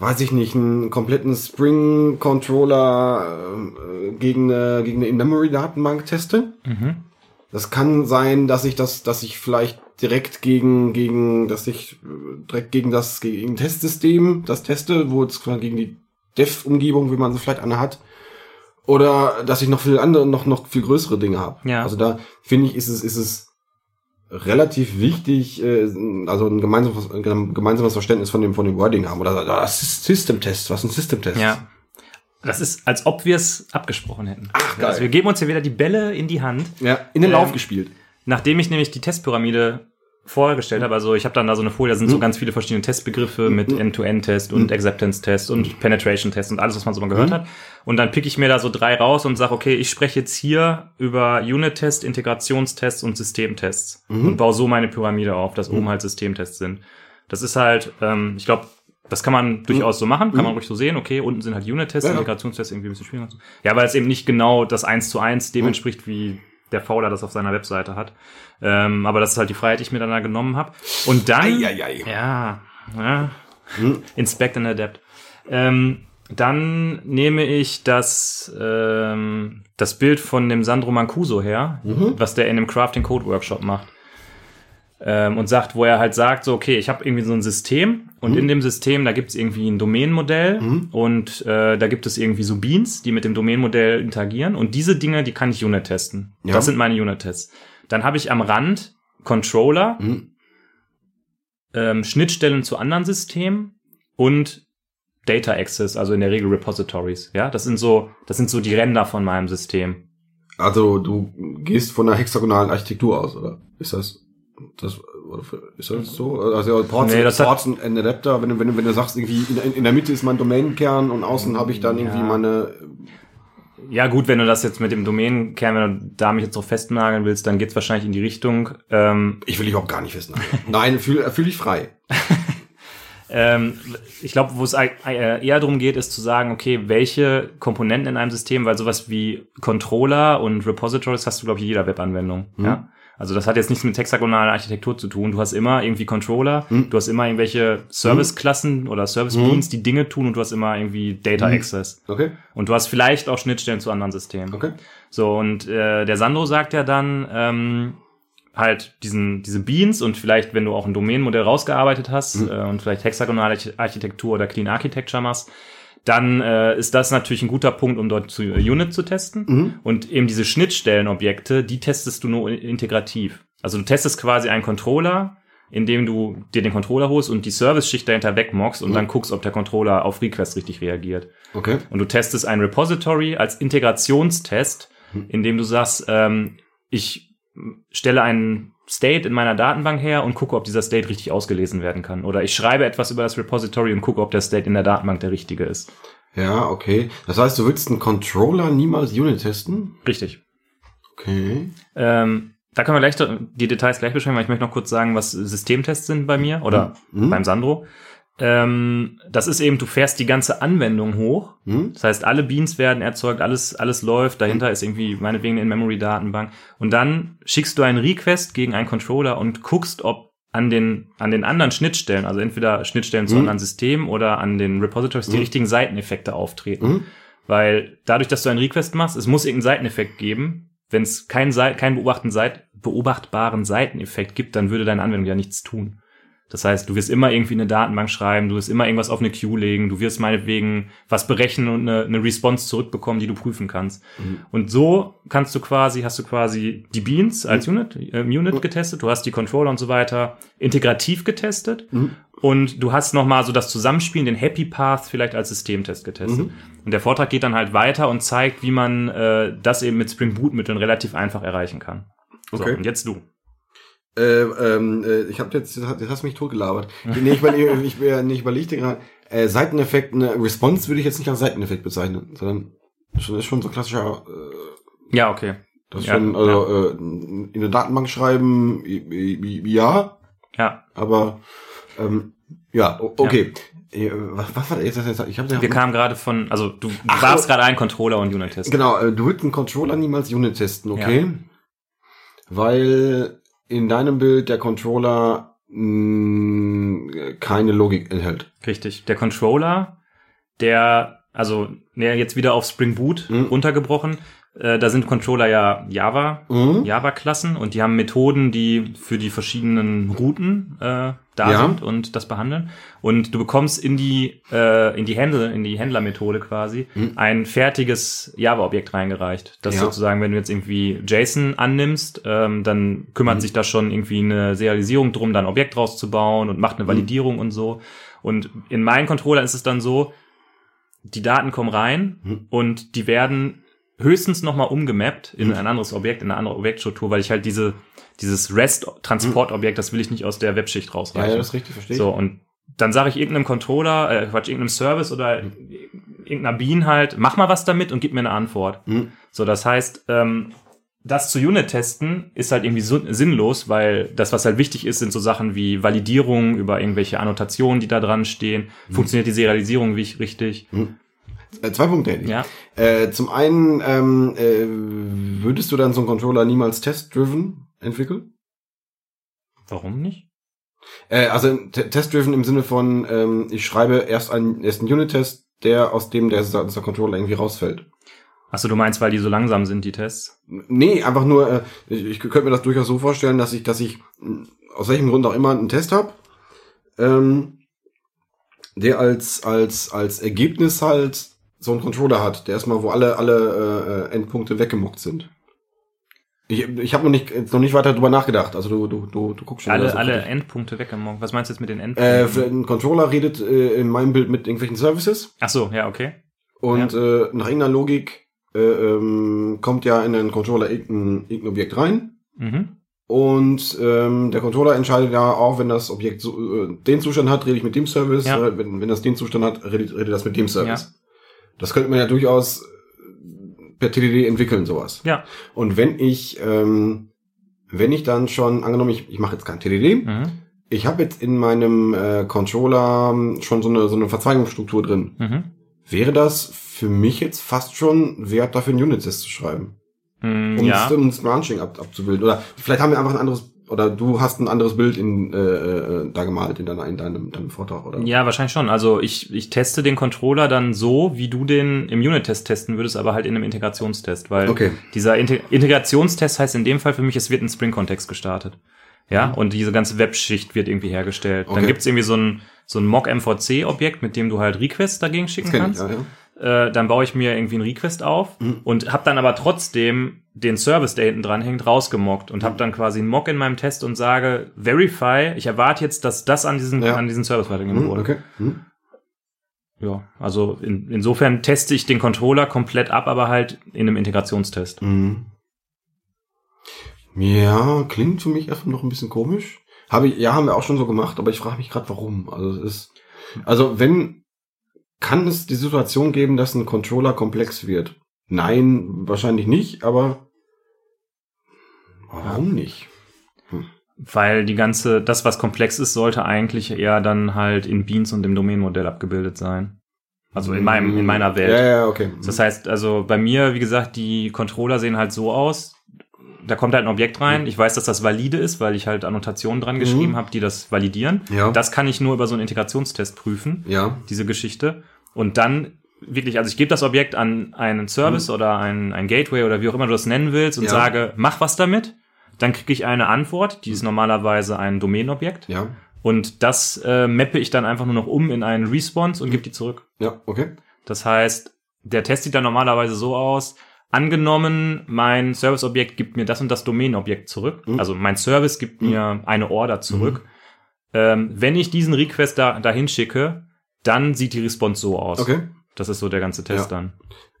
weiß ich nicht, einen kompletten Spring Controller äh, gegen eine, gegen eine In-Memory-Datenbank teste. Mhm. Das kann sein, dass ich das, dass ich vielleicht direkt gegen, gegen, dass ich äh, direkt gegen das, gegen Testsystem das teste, wo es gegen die Dev-Umgebung, wie man sie vielleicht eine hat. Oder dass ich noch viel andere, noch, noch viel größere Dinge habe. Ja. Also da finde ich, ist es, ist es relativ wichtig, äh, also ein gemeinsames, ein gemeinsames Verständnis von dem, von dem Wording haben. Oder das System-Test, was ist ein System-Test? Ja. Das ist, als ob wir es abgesprochen hätten. Ach, geil. Also wir geben uns hier wieder die Bälle in die Hand. Ja, in den Ähm, Lauf gespielt. Nachdem ich nämlich die Testpyramide vorgestellt habe, also ich habe dann da so eine Folie, da sind so ganz viele verschiedene Testbegriffe mit End-to-End-Test und Acceptance-Test und Penetration-Test und alles, was man so mal gehört hat. Und dann pick ich mir da so drei raus und sage, okay, ich spreche jetzt hier über Unit-Test, Integrationstests und Systemtests und baue so meine Pyramide auf, dass oben halt Systemtests sind. Das ist halt, ähm, ich glaube, das kann man durchaus so machen, kann man ruhig so sehen. Okay, unten sind halt Unit-Tests, Ja, ja. Integrationstests irgendwie ein bisschen schwieriger. Ja, weil es eben nicht genau das eins zu eins dem entspricht, wie der Fauler das auf seiner Webseite hat. Ähm, aber das ist halt die Freiheit, die ich mir dann da genommen habe. Und dann, Eieiei. ja, ja Hm. Inspect and Adapt. Ähm, dann nehme ich das, ähm, das Bild von dem Sandro Mancuso her, was der in dem Crafting Code Workshop macht. Ähm, und sagt, wo er halt sagt, so, okay, ich habe irgendwie so ein System und in dem System, da gibt es irgendwie ein Domänenmodell und äh, da gibt es irgendwie so Beans, die mit dem Domänenmodell interagieren und diese Dinge, die kann ich Unit testen. Ja. Das sind meine Unit-Tests. Dann habe ich am Rand Controller, Mhm. ähm, Schnittstellen zu anderen Systemen und Data Access, also in der Regel Repositories. Ja, das sind so, das sind so die Ränder von meinem System. Also du gehst von einer hexagonalen Architektur aus, oder? Ist das das ist das so? Also Ports, Nee, das hat- Ports und ein Adapter, wenn du, wenn du, wenn du sagst, irgendwie in, in, der Mitte ist mein Domainenkern und außen habe ich dann irgendwie Ja. meine Ja, gut, wenn du das jetzt mit dem Domänenkern, wenn du da mich jetzt so festnageln willst, dann geht's wahrscheinlich in die Richtung. Ähm, Ich will dich überhaupt gar nicht wissen. Nein, fühl, fühl dich frei. ähm, ich glaube, wo es äh, eher darum geht, ist zu sagen, okay, welche Komponenten in einem System, weil sowas wie Controller und Repositories hast du, glaube ich, in jeder Webanwendung. Ja? Also das hat jetzt nichts mit hexagonaler Architektur zu tun. Du hast immer irgendwie Controller, du hast immer irgendwelche Serviceklassen oder Service Beans, die Dinge tun und du hast immer irgendwie Data Access. Okay? Und du hast vielleicht auch Schnittstellen zu anderen Systemen. Okay? So, und äh, der Sandro sagt ja dann ähm, halt diesen, diese Beans und vielleicht, wenn du auch ein Domänenmodell rausgearbeitet hast Mhm. äh, und vielleicht hexagonale Arch- Architektur oder Clean Architecture machst, dann äh, ist das natürlich ein guter Punkt, um dort zu äh, Unit zu testen. Mhm. Und eben diese Schnittstellenobjekte, die testest du nur in- integrativ. Also du testest quasi einen Controller, indem du dir den Controller holst und die Service-Schicht dahinter wegmockst und Mhm. dann guckst, ob der Controller auf Request richtig reagiert. Okay? Und du testest ein Repository als Integrationstest, indem du sagst, ähm, ich stelle einen State in meiner Datenbank her und gucke, ob dieser State richtig ausgelesen werden kann. Oder ich schreibe etwas über das Repository und gucke, ob der State in der Datenbank der richtige ist. Ja, okay. Das heißt, du willst einen Controller niemals Unit testen? Richtig. Okay. Ähm, da können wir gleich die Details gleich beschreiben, weil ich möchte noch kurz sagen, was Systemtests sind bei mir oder Mhm. beim Sandro. Ähm, das ist eben, du fährst die ganze Anwendung hoch. Hm? Das heißt, alle Beans werden erzeugt, alles, alles läuft. Dahinter ist irgendwie meinetwegen eine In-Memory-Datenbank. Und dann schickst du einen Request gegen einen Controller und guckst, ob an den, an den anderen Schnittstellen, also entweder Schnittstellen zu Mhm. anderen Systemen oder an den Repositories, die Mhm. richtigen Seiteneffekte auftreten. Mhm. Weil dadurch, dass du einen Request machst, es muss irgendeinen Seiteneffekt geben. Wenn es keinen, keinen beobachtbaren Seiteneffekt gibt, dann würde deine Anwendung ja nichts tun. Das heißt, du wirst immer irgendwie eine Datenbank schreiben, du wirst immer irgendwas auf eine Queue legen, du wirst meinetwegen was berechnen und eine, eine Response zurückbekommen, die du prüfen kannst. Und so kannst du quasi, hast du quasi die Beans als Unit, äh, Unit getestet, du hast die Controller und so weiter integrativ getestet Mhm. und du hast nochmal so das Zusammenspielen, den Happy Path vielleicht als Systemtest getestet. Mhm. Und der Vortrag geht dann halt weiter und zeigt, wie man äh, das eben mit Spring Boot Mitteln relativ einfach erreichen kann. So, Okay. und jetzt du. Äh, ähm, äh, ich habe jetzt, jetzt hast du mich totgelabert. Nee, ich, mein, ich, ich, ich überlegte gerade, äh, Seiteneffekt, eine Response würde ich jetzt nicht als Seiteneffekt bezeichnen, sondern das ist schon so klassischer, äh, Ja, okay. das Ja, schon, also, äh, in eine Datenbank schreiben, ja, Ja, aber, ähm, ja, okay. Äh, Was, was war das jetzt? Ich Wir kamen gerade von, also du, du Ach, warst so. gerade ein Controller und Unit-Test. Genau, äh, du willst einen Controller niemals Unit testen, okay? Weil in deinem Bild der Controller mh, keine Logik enthält. Richtig. Der Controller, der, also der jetzt wieder auf Spring Boot Mhm. runtergebrochen, äh, da sind Controller ja Java, Mhm. Java-Klassen und die haben Methoden, die für die verschiedenen Routen äh, da Ja. sind und das behandeln. Und du bekommst in die äh, in die Händler, in die Händlermethode quasi Mhm. ein fertiges Java-Objekt reingereicht. Das Ja. sozusagen, wenn du jetzt irgendwie JSON annimmst, ähm, dann kümmert Mhm. sich da schon irgendwie eine Serialisierung drum, da ein Objekt rauszubauen und Mhm. macht eine Validierung und so. Und in meinen Controller ist es dann so, die Daten kommen rein Mhm. und die werden höchstens nochmal umgemappt in ein anderes Objekt, in eine andere Objektstruktur, weil ich halt diese, dieses REST-Transportobjekt, das will ich nicht aus der Webschicht Ja, rausreißen. ja, das ist richtig, verstehe ich. so, und dann sage ich irgendeinem Controller, äh, Quatsch, irgendeinem Service oder irgendeiner Bean halt, mach mal was damit und gib mir eine Antwort. Mhm. So, das heißt, ähm, das zu Unit testen ist halt irgendwie sinnlos, weil das, was halt wichtig ist, sind so Sachen wie Validierung über irgendwelche Annotationen, die da dran stehen. Mhm. Funktioniert die Serialisierung wie richtig? Äh, zwei Punkte hätte ich. Ja. Äh, zum einen, ähm, äh, würdest du dann so einen Controller niemals test-driven entwickeln? Warum nicht? Äh, also test-driven im Sinne von, ähm, ich schreibe erst einen, erst einen Unit-Test, der aus dem der, der Controller irgendwie rausfällt. Achso, du meinst, weil die so langsam sind, die Tests? Nee, einfach nur, äh, ich, ich könnte mir das durchaus so vorstellen, dass ich, dass ich aus welchem Grund auch immer einen Test habe, ähm, der als, als, als Ergebnis halt so einen Controller hat, der erstmal, wo alle, alle äh, Endpunkte weggemockt sind. Ich, ich habe noch nicht, jetzt noch nicht weiter drüber nachgedacht. Also du, du, du, du guckst schon Alle, alle. Endpunkte weggemockt. Was meinst du jetzt mit den Äh, Endpunkten? für- ein Controller redet äh, in meinem Bild mit irgendwelchen Services Ach so, ja, okay. und äh, nach irgendeiner Logik äh, ähm, kommt ja in den Controller irgendein, irgendein Objekt rein Mhm. und ähm, der Controller entscheidet ja auch, wenn das Objekt so, äh, den Zustand hat, rede ich mit dem Service, Ja. äh, wenn, wenn das den Zustand hat, redet, redet das mit dem Service. Das könnte man ja durchaus per TDD entwickeln, sowas. Ja. Und wenn ich, ähm, wenn ich dann schon, angenommen, ich, ich mache jetzt kein TDD, Mhm. ich habe jetzt in meinem äh, Controller ähm, schon so eine, so eine Verzweigungsstruktur drin. Mhm. Wäre das für mich jetzt fast schon wert, dafür einen Unit-Test zu schreiben? Mm, Um, ja. um das Branching ab, abzubilden. Oder vielleicht haben wir einfach ein anderes, oder du hast ein anderes Bild in, äh, äh, da gemalt in, deiner, in deinem, deinem Vortrag, oder? Ja, wahrscheinlich schon. Also ich, ich teste den Controller dann so, wie du den im Unit-Test testen würdest, aber halt in einem Integrationstest, weil Okay. dieser Inte Integrationstest heißt in dem Fall für mich, es wird ein Spring-Kontext gestartet. Ja, und diese ganze Webschicht wird irgendwie hergestellt. Mhm. Okay. Dann gibt's irgendwie so ein, so ein Mock-MVC-Objekt, mit dem du halt Requests dagegen schicken kenn ich, kannst. ja, ja. Äh, dann baue ich mir irgendwie einen Request auf Mhm. und habe dann aber trotzdem den Service, der hinten dran hängt, rausgemockt und Mhm. habe dann quasi einen Mock in meinem Test und sage, verify, ich erwarte jetzt, dass das an diesen, Ja. an diesen Service weitergegeben Hm, wurde. okay. Hm. Ja, also in, insofern teste ich den Controller komplett ab, aber halt in einem Integrationstest. Mhm. Ja, klingt für mich erstmal noch ein bisschen komisch. Habe ich, ja, haben wir auch schon so gemacht, aber ich frage mich gerade, warum. Also es ist, also wenn, kann es die Situation geben, dass ein Controller komplex wird? Nein, wahrscheinlich nicht, aber warum nicht? Weil die ganze, das, was komplex ist, sollte eigentlich eher dann halt in Beans und im Domain-Modell abgebildet sein. Also in meinem, in meiner Welt. Ja, ja, okay. Das heißt, also bei mir, wie gesagt, die Controller sehen halt so aus. Da kommt halt ein Objekt rein. Ich weiß, dass das valide ist, weil ich halt Annotationen dran Mhm. geschrieben habe, die das validieren. Ja. Das kann ich nur über so einen Integrationstest prüfen, ja. diese Geschichte. Und dann wirklich, also ich gebe das Objekt an einen Service oder ein, ein Gateway oder wie auch immer du das nennen willst und Mhm. Ja. sage, mach was damit. Dann kriege ich eine Antwort, die ist normalerweise ein Domain-Objekt. Ja. Und das äh, mappe ich dann einfach nur noch um in einen Response und gebe die zurück. Ja, okay. Das heißt, der Test sieht dann normalerweise so aus, angenommen, mein Serviceobjekt gibt mir das und das Domainobjekt zurück. Mhm. Also mein Service gibt mir eine Order zurück. Ähm, wenn ich diesen Request da dahin schicke, dann sieht die Response so aus. Okay. Das ist so der ganze Test Ja. dann.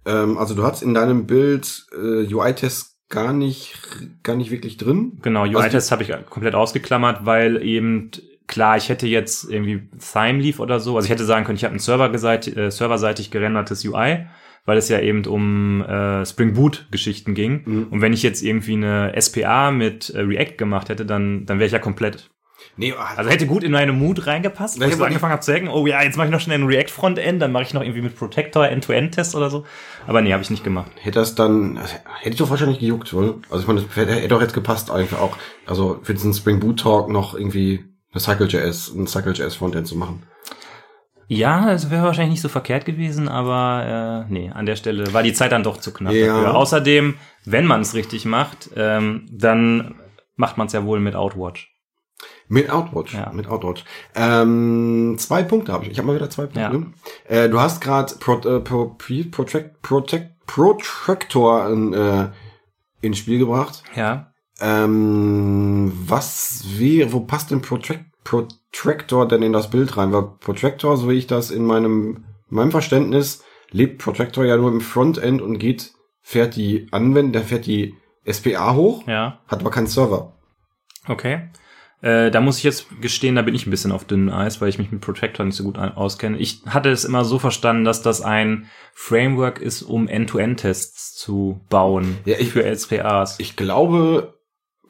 Ähm, also du hast in deinem Bild äh, UI-Tests gar nicht, gar nicht wirklich drin. Genau, Also UI-Tests habe ich komplett ausgeklammert, weil eben klar, ich hätte jetzt irgendwie Thymeleaf oder so, also ich hätte sagen können, ich habe ein serverseitig, äh, serverseitig gerendertes UI, weil es ja eben um äh, Spring Boot Geschichten ging. Mhm. Und wenn ich jetzt irgendwie eine SPA mit äh, React gemacht hätte, dann dann wäre ich ja komplett Nee, Also hätte gut in meine Mut reingepasst, wo ich so angefangen habe zu hacken, oh ja, jetzt mache ich noch schnell ein React-Frontend, dann mache ich noch irgendwie mit Protector End-to-End-Test oder so. Aber nee, habe ich nicht gemacht. hätte das dann, also, hätte ich doch wahrscheinlich gejuckt, wohl. Also ich meine, das hätte, hätte doch jetzt gepasst eigentlich auch. Also für diesen Spring Boot Talk noch irgendwie eine Cycle.js, ein Cycle.js Frontend zu machen. Ja, es wäre wahrscheinlich nicht so verkehrt gewesen, aber äh, nee, an der Stelle war die Zeit dann doch zu knapp Ja. dafür. Außerdem, wenn man es richtig macht, ähm, dann macht man es ja wohl mit Outwatch. Mit Outwatch, Ja. mit Outwatch. Ähm, zwei Punkte habe ich. Ich habe mal wieder zwei Punkte. Äh, du hast gerade Pro, äh, Pro, Pro, Protect, Protect, Protractor in, äh, ins Spiel gebracht. Ja. Ähm, was wäre, wo passt denn Protract, Protractor denn in das Bild rein? Weil Protractor, so wie ich das in meinem, in meinem Verständnis, lebt Protractor ja nur im Frontend und geht, fährt die Anwendung, der fährt die SPA hoch, Ja. hat aber keinen Server. Okay. Äh, da muss ich jetzt gestehen, da bin ich ein bisschen auf dünnem Eis, weil ich mich mit Protector nicht so gut auskenne. Ich hatte es immer so verstanden, dass das ein Framework ist, um End-to-End-Tests zu bauen Ja, ich- für SPAs. Ich glaube,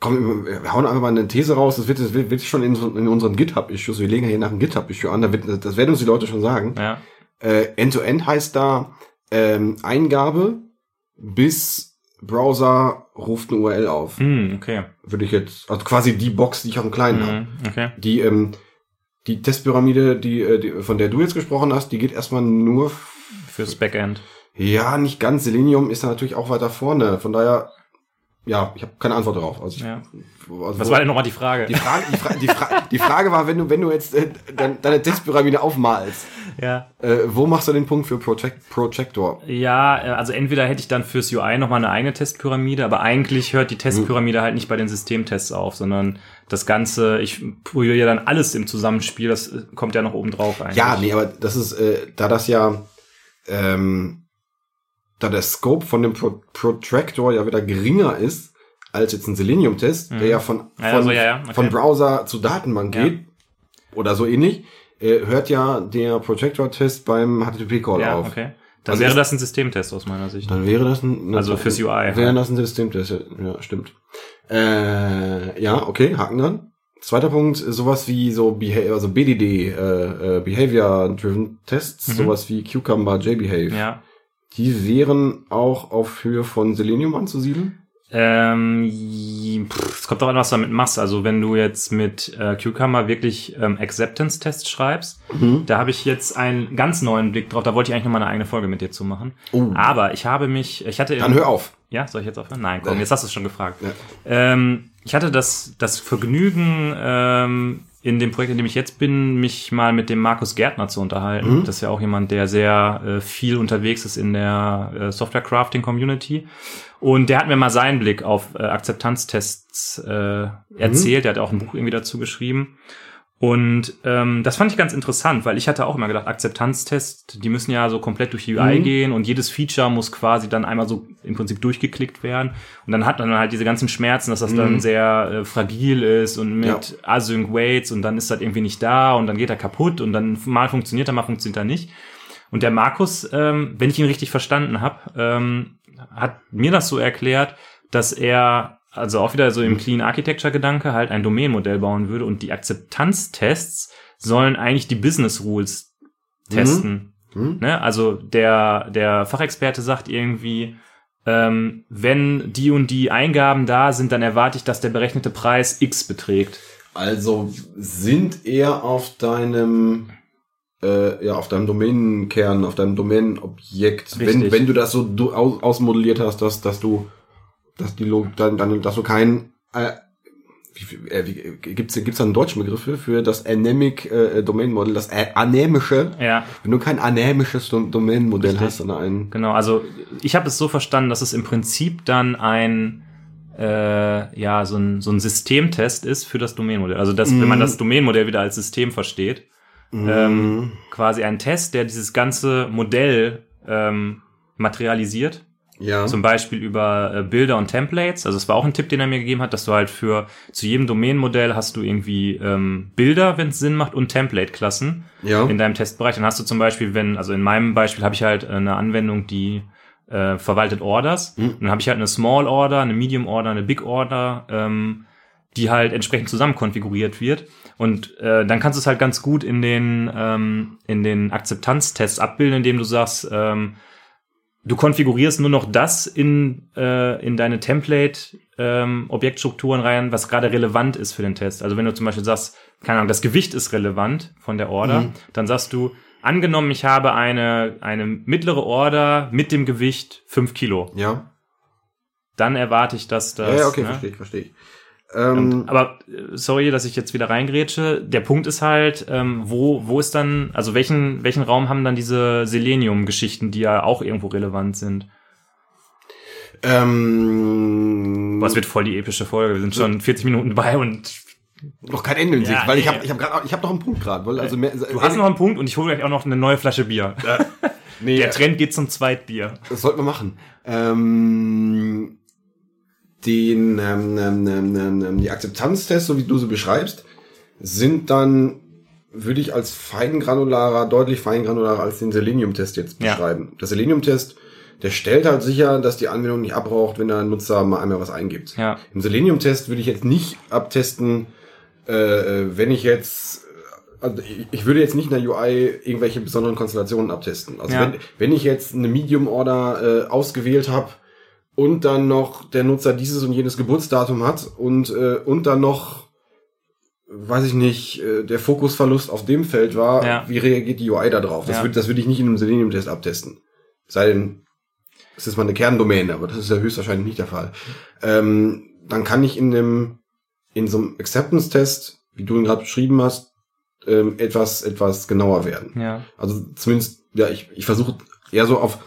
komm, wir hauen einfach mal eine These raus, das wird, das wird, wird schon in, so- in unseren GitHub-Issues, wir legen ja hier nach einem GitHub-Issue an, da wird, das werden uns die Leute schon sagen. ja. Äh, End-to-End heißt da ähm, Eingabe bis Browser ruft eine URL auf. Hm, okay. Würde ich jetzt, also quasi die Box, die ich auf dem Kleinen habe. Mhm, okay. Die, ähm, die Testpyramide, die, äh, die, von der du jetzt gesprochen hast, die geht erstmal nur, Fürs Backend. ja, nicht ganz. Selenium ist da natürlich auch weiter vorne. Von daher, ja, ich habe keine Antwort darauf. Also Ja. also Was war denn nochmal die Frage? Die Frage, die, Fra die, Fra die Frage war, wenn du, wenn du jetzt äh, dein, deine Testpyramide aufmalst, ja. äh, wo machst du den Punkt für Project Projector? Ja, äh, also entweder hätte ich dann fürs UI nochmal eine eigene Testpyramide, aber eigentlich hört die Testpyramide Mhm. halt nicht bei den Systemtests auf, sondern das Ganze, ich prüfe ja dann alles im Zusammenspiel, das äh, kommt ja noch oben drauf eigentlich. Ja, nee, aber das ist, äh, da das ja, ähm, da der Scope von dem Pro Protractor ja wieder geringer ist, als jetzt ein Selenium-Test, der ja von, Mhm. Ja, von, also, ja, ja, okay. von Browser zu Datenbank Ja. geht, oder so ähnlich, äh, hört ja der Protractor-Test beim HTTP-Call Ja, auf. okay. Dann Also wäre das ein Systemtest aus meiner Sicht. Dann wäre das ein, Also fürs UI halt. Wäre das ein Systemtest, ja, stimmt. Äh, ja, okay, Haken dran. Zweiter Punkt, sowas wie so Beha also BDD, äh, äh, Behavior Driven Tests, Mhm. sowas wie Cucumber, JBehave. Ja. Die wären auch auf Höhe von Selenium anzusiedeln? Ähm, es kommt doch an, was du damit machst. Also wenn du jetzt mit äh, Cucumber wirklich ähm, Acceptance-Tests schreibst, da habe ich jetzt einen ganz neuen Blick drauf. Da wollte ich eigentlich noch mal eine eigene Folge mit dir zu machen. Oh. Aber ich habe mich, ich hatte Dann hör auf. Ja, soll ich jetzt aufhören? Nein, komm, Nee. jetzt hast du es schon gefragt. Ja. Ähm, ich hatte das, das Vergnügen, ähm, in dem Projekt, in dem ich jetzt bin, mich mal mit dem Markus Gärtner zu unterhalten. Mhm. Das ist ja auch jemand, der sehr äh, viel unterwegs ist in der äh, Software-Crafting-Community. Und der hat mir mal seinen Blick auf äh, Akzeptanztests äh, erzählt. Der hat auch ein Buch irgendwie dazu geschrieben. Und ähm, das fand ich ganz interessant, weil ich hatte auch immer gedacht, Akzeptanztests, die müssen ja so komplett durch die UI Mhm. gehen und jedes Feature muss quasi dann einmal so im Prinzip durchgeklickt werden. Und dann hat man halt diese ganzen Schmerzen, dass das dann sehr äh, fragil ist und mit Async Waits und dann ist das irgendwie nicht da und dann geht er kaputt und dann mal funktioniert er, mal funktioniert er nicht. Und der Markus, ähm, wenn ich ihn richtig verstanden habe, ähm, hat mir das so erklärt, dass er also auch wieder so im Clean Architecture Gedanke halt ein Domainmodell bauen würde und die Akzeptanztests sollen eigentlich die Business Rules testen. Mhm. Ne? Also der der Fachexperte sagt irgendwie ähm, wenn die und die Eingaben da sind, dann erwarte ich, dass der berechnete Preis X beträgt. Also sind eher auf deinem äh, ja, auf deinem Domänenkern, auf deinem Domänenobjekt, wenn, wenn du das so du, aus, ausmodelliert hast, dass, dass du, dass die Log dann, dann, dass du kein, äh, wie, äh, wie, gibt's, gibt's da einen deutschen Begriff für, für das Anemic äh, Domain Model, das äh, anämische, Ja, wenn du kein anämisches Dom Domain-Modell Richtig. hast, sondern ein, Genau, also ich habe es so verstanden, dass es im Prinzip dann ein äh, ja so ein, so ein Systemtest ist für das Domainmodell. Also dass, wenn man das Domainmodell wieder als System versteht, ähm, quasi ein Test, der dieses ganze Modell ähm, materialisiert. Ja, Zum Beispiel über äh, Bilder und Templates. Also es war auch ein Tipp, den er mir gegeben hat, dass du halt für zu jedem Domainmodell hast du irgendwie ähm, Bilder, wenn es Sinn macht, und Template-Klassen ja, in deinem Testbereich. Dann hast du zum Beispiel, wenn, also in meinem Beispiel habe ich halt eine Anwendung, die äh, verwaltet Orders. Mhm. Und dann habe ich halt eine Small Order, eine Medium Order, eine Big Order, ähm, die halt entsprechend zusammen konfiguriert wird. Und äh, dann kannst du es halt ganz gut in den, ähm, in den Akzeptanztests abbilden, indem du sagst, ähm, du konfigurierst nur noch das in, äh, in deine Template-Objektstrukturen rein, was gerade relevant ist für den Test. Also wenn du zum Beispiel sagst, keine Ahnung, das Gewicht ist relevant von der Order, Mhm. dann sagst du, angenommen, ich habe eine, eine mittlere Order mit dem Gewicht 5 Kilo. Ja. Dann erwarte ich, dass das. ja, ja, okay, ne? verstehe ich, verstehe ich. Ähm, Aber äh, sorry, dass ich jetzt wieder reingrätsche. Der Punkt ist halt, ähm, wo, wo ist dann, also welchen, welchen Raum haben dann diese Selenium-Geschichten, die ja auch irgendwo relevant sind? ähm, es wird voll die epische Folge. Wir sind schon 40 Minuten bei und noch kein Ende in Sicht, Ja, weil ich nee. habe ich hab gerade ich habe noch einen Punkt gerade, weil also mehr, du hast noch einen Punkt und ich hole gleich auch noch eine neue Flasche Bier. nee, Der Trend geht zum Zweitbier. Das sollten wir machen. Ähm, den, ähm, ähm, ähm, ähm, ähm, die Akzeptanztests, so wie du sie beschreibst, sind dann, würde ich als feingranularer, deutlich feingranularer als den Selenium-Test jetzt Ja. beschreiben. Der Selenium-Test, der stellt halt sicher, dass die Anwendung nicht abraucht, wenn der Nutzer mal einmal was eingibt. Ja. Im Selenium-Test würde ich jetzt nicht abtesten, äh, äh, wenn ich jetzt, also ich, ich würde jetzt nicht in der UI irgendwelche besonderen Konstellationen abtesten. Also Ja. wenn, wenn ich jetzt eine Medium-Order äh, ausgewählt habe und dann noch der Nutzer dieses und jenes Geburtsdatum hat und, äh, und dann noch, weiß ich nicht, äh, der Fokusverlust auf dem Feld war, Ja. wie reagiert die UI da drauf? Das, Ja. würde, das würde ich nicht in einem Selenium-Test abtesten. Sei denn, es ist mal eine Kerndomäne, aber das ist ja höchstwahrscheinlich nicht der Fall. Ähm, dann kann ich in dem, in so einem Acceptance-Test, wie du ihn gerade beschrieben hast, ähm, etwas, etwas genauer werden. Ja. Also zumindest, ja, ich, ich versuche eher so auf,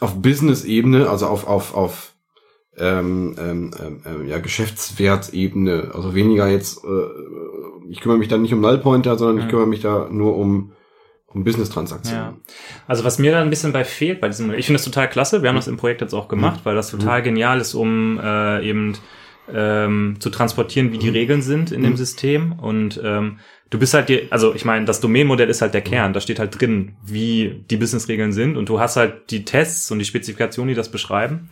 auf Business-Ebene, also auf, auf, auf ähm, ähm, ähm, ähm, ja, Geschäftswertebene, also weniger jetzt, äh, ich kümmere mich da nicht um Nullpointer, sondern ich Mhm. kümmere mich da nur um, um Business-Transaktionen. Ja. Also was mir da ein bisschen bei fehlt bei diesem Modell, ich finde das total klasse, wir haben das im Projekt jetzt auch gemacht, weil das total genial ist, um äh, eben ähm, zu transportieren, wie die Regeln sind in dem System. Und ähm, du bist halt, die, also ich meine, das Domainmodell ist halt der Kern, da steht halt drin, wie die Businessregeln sind und du hast halt die Tests und die Spezifikationen, die das beschreiben.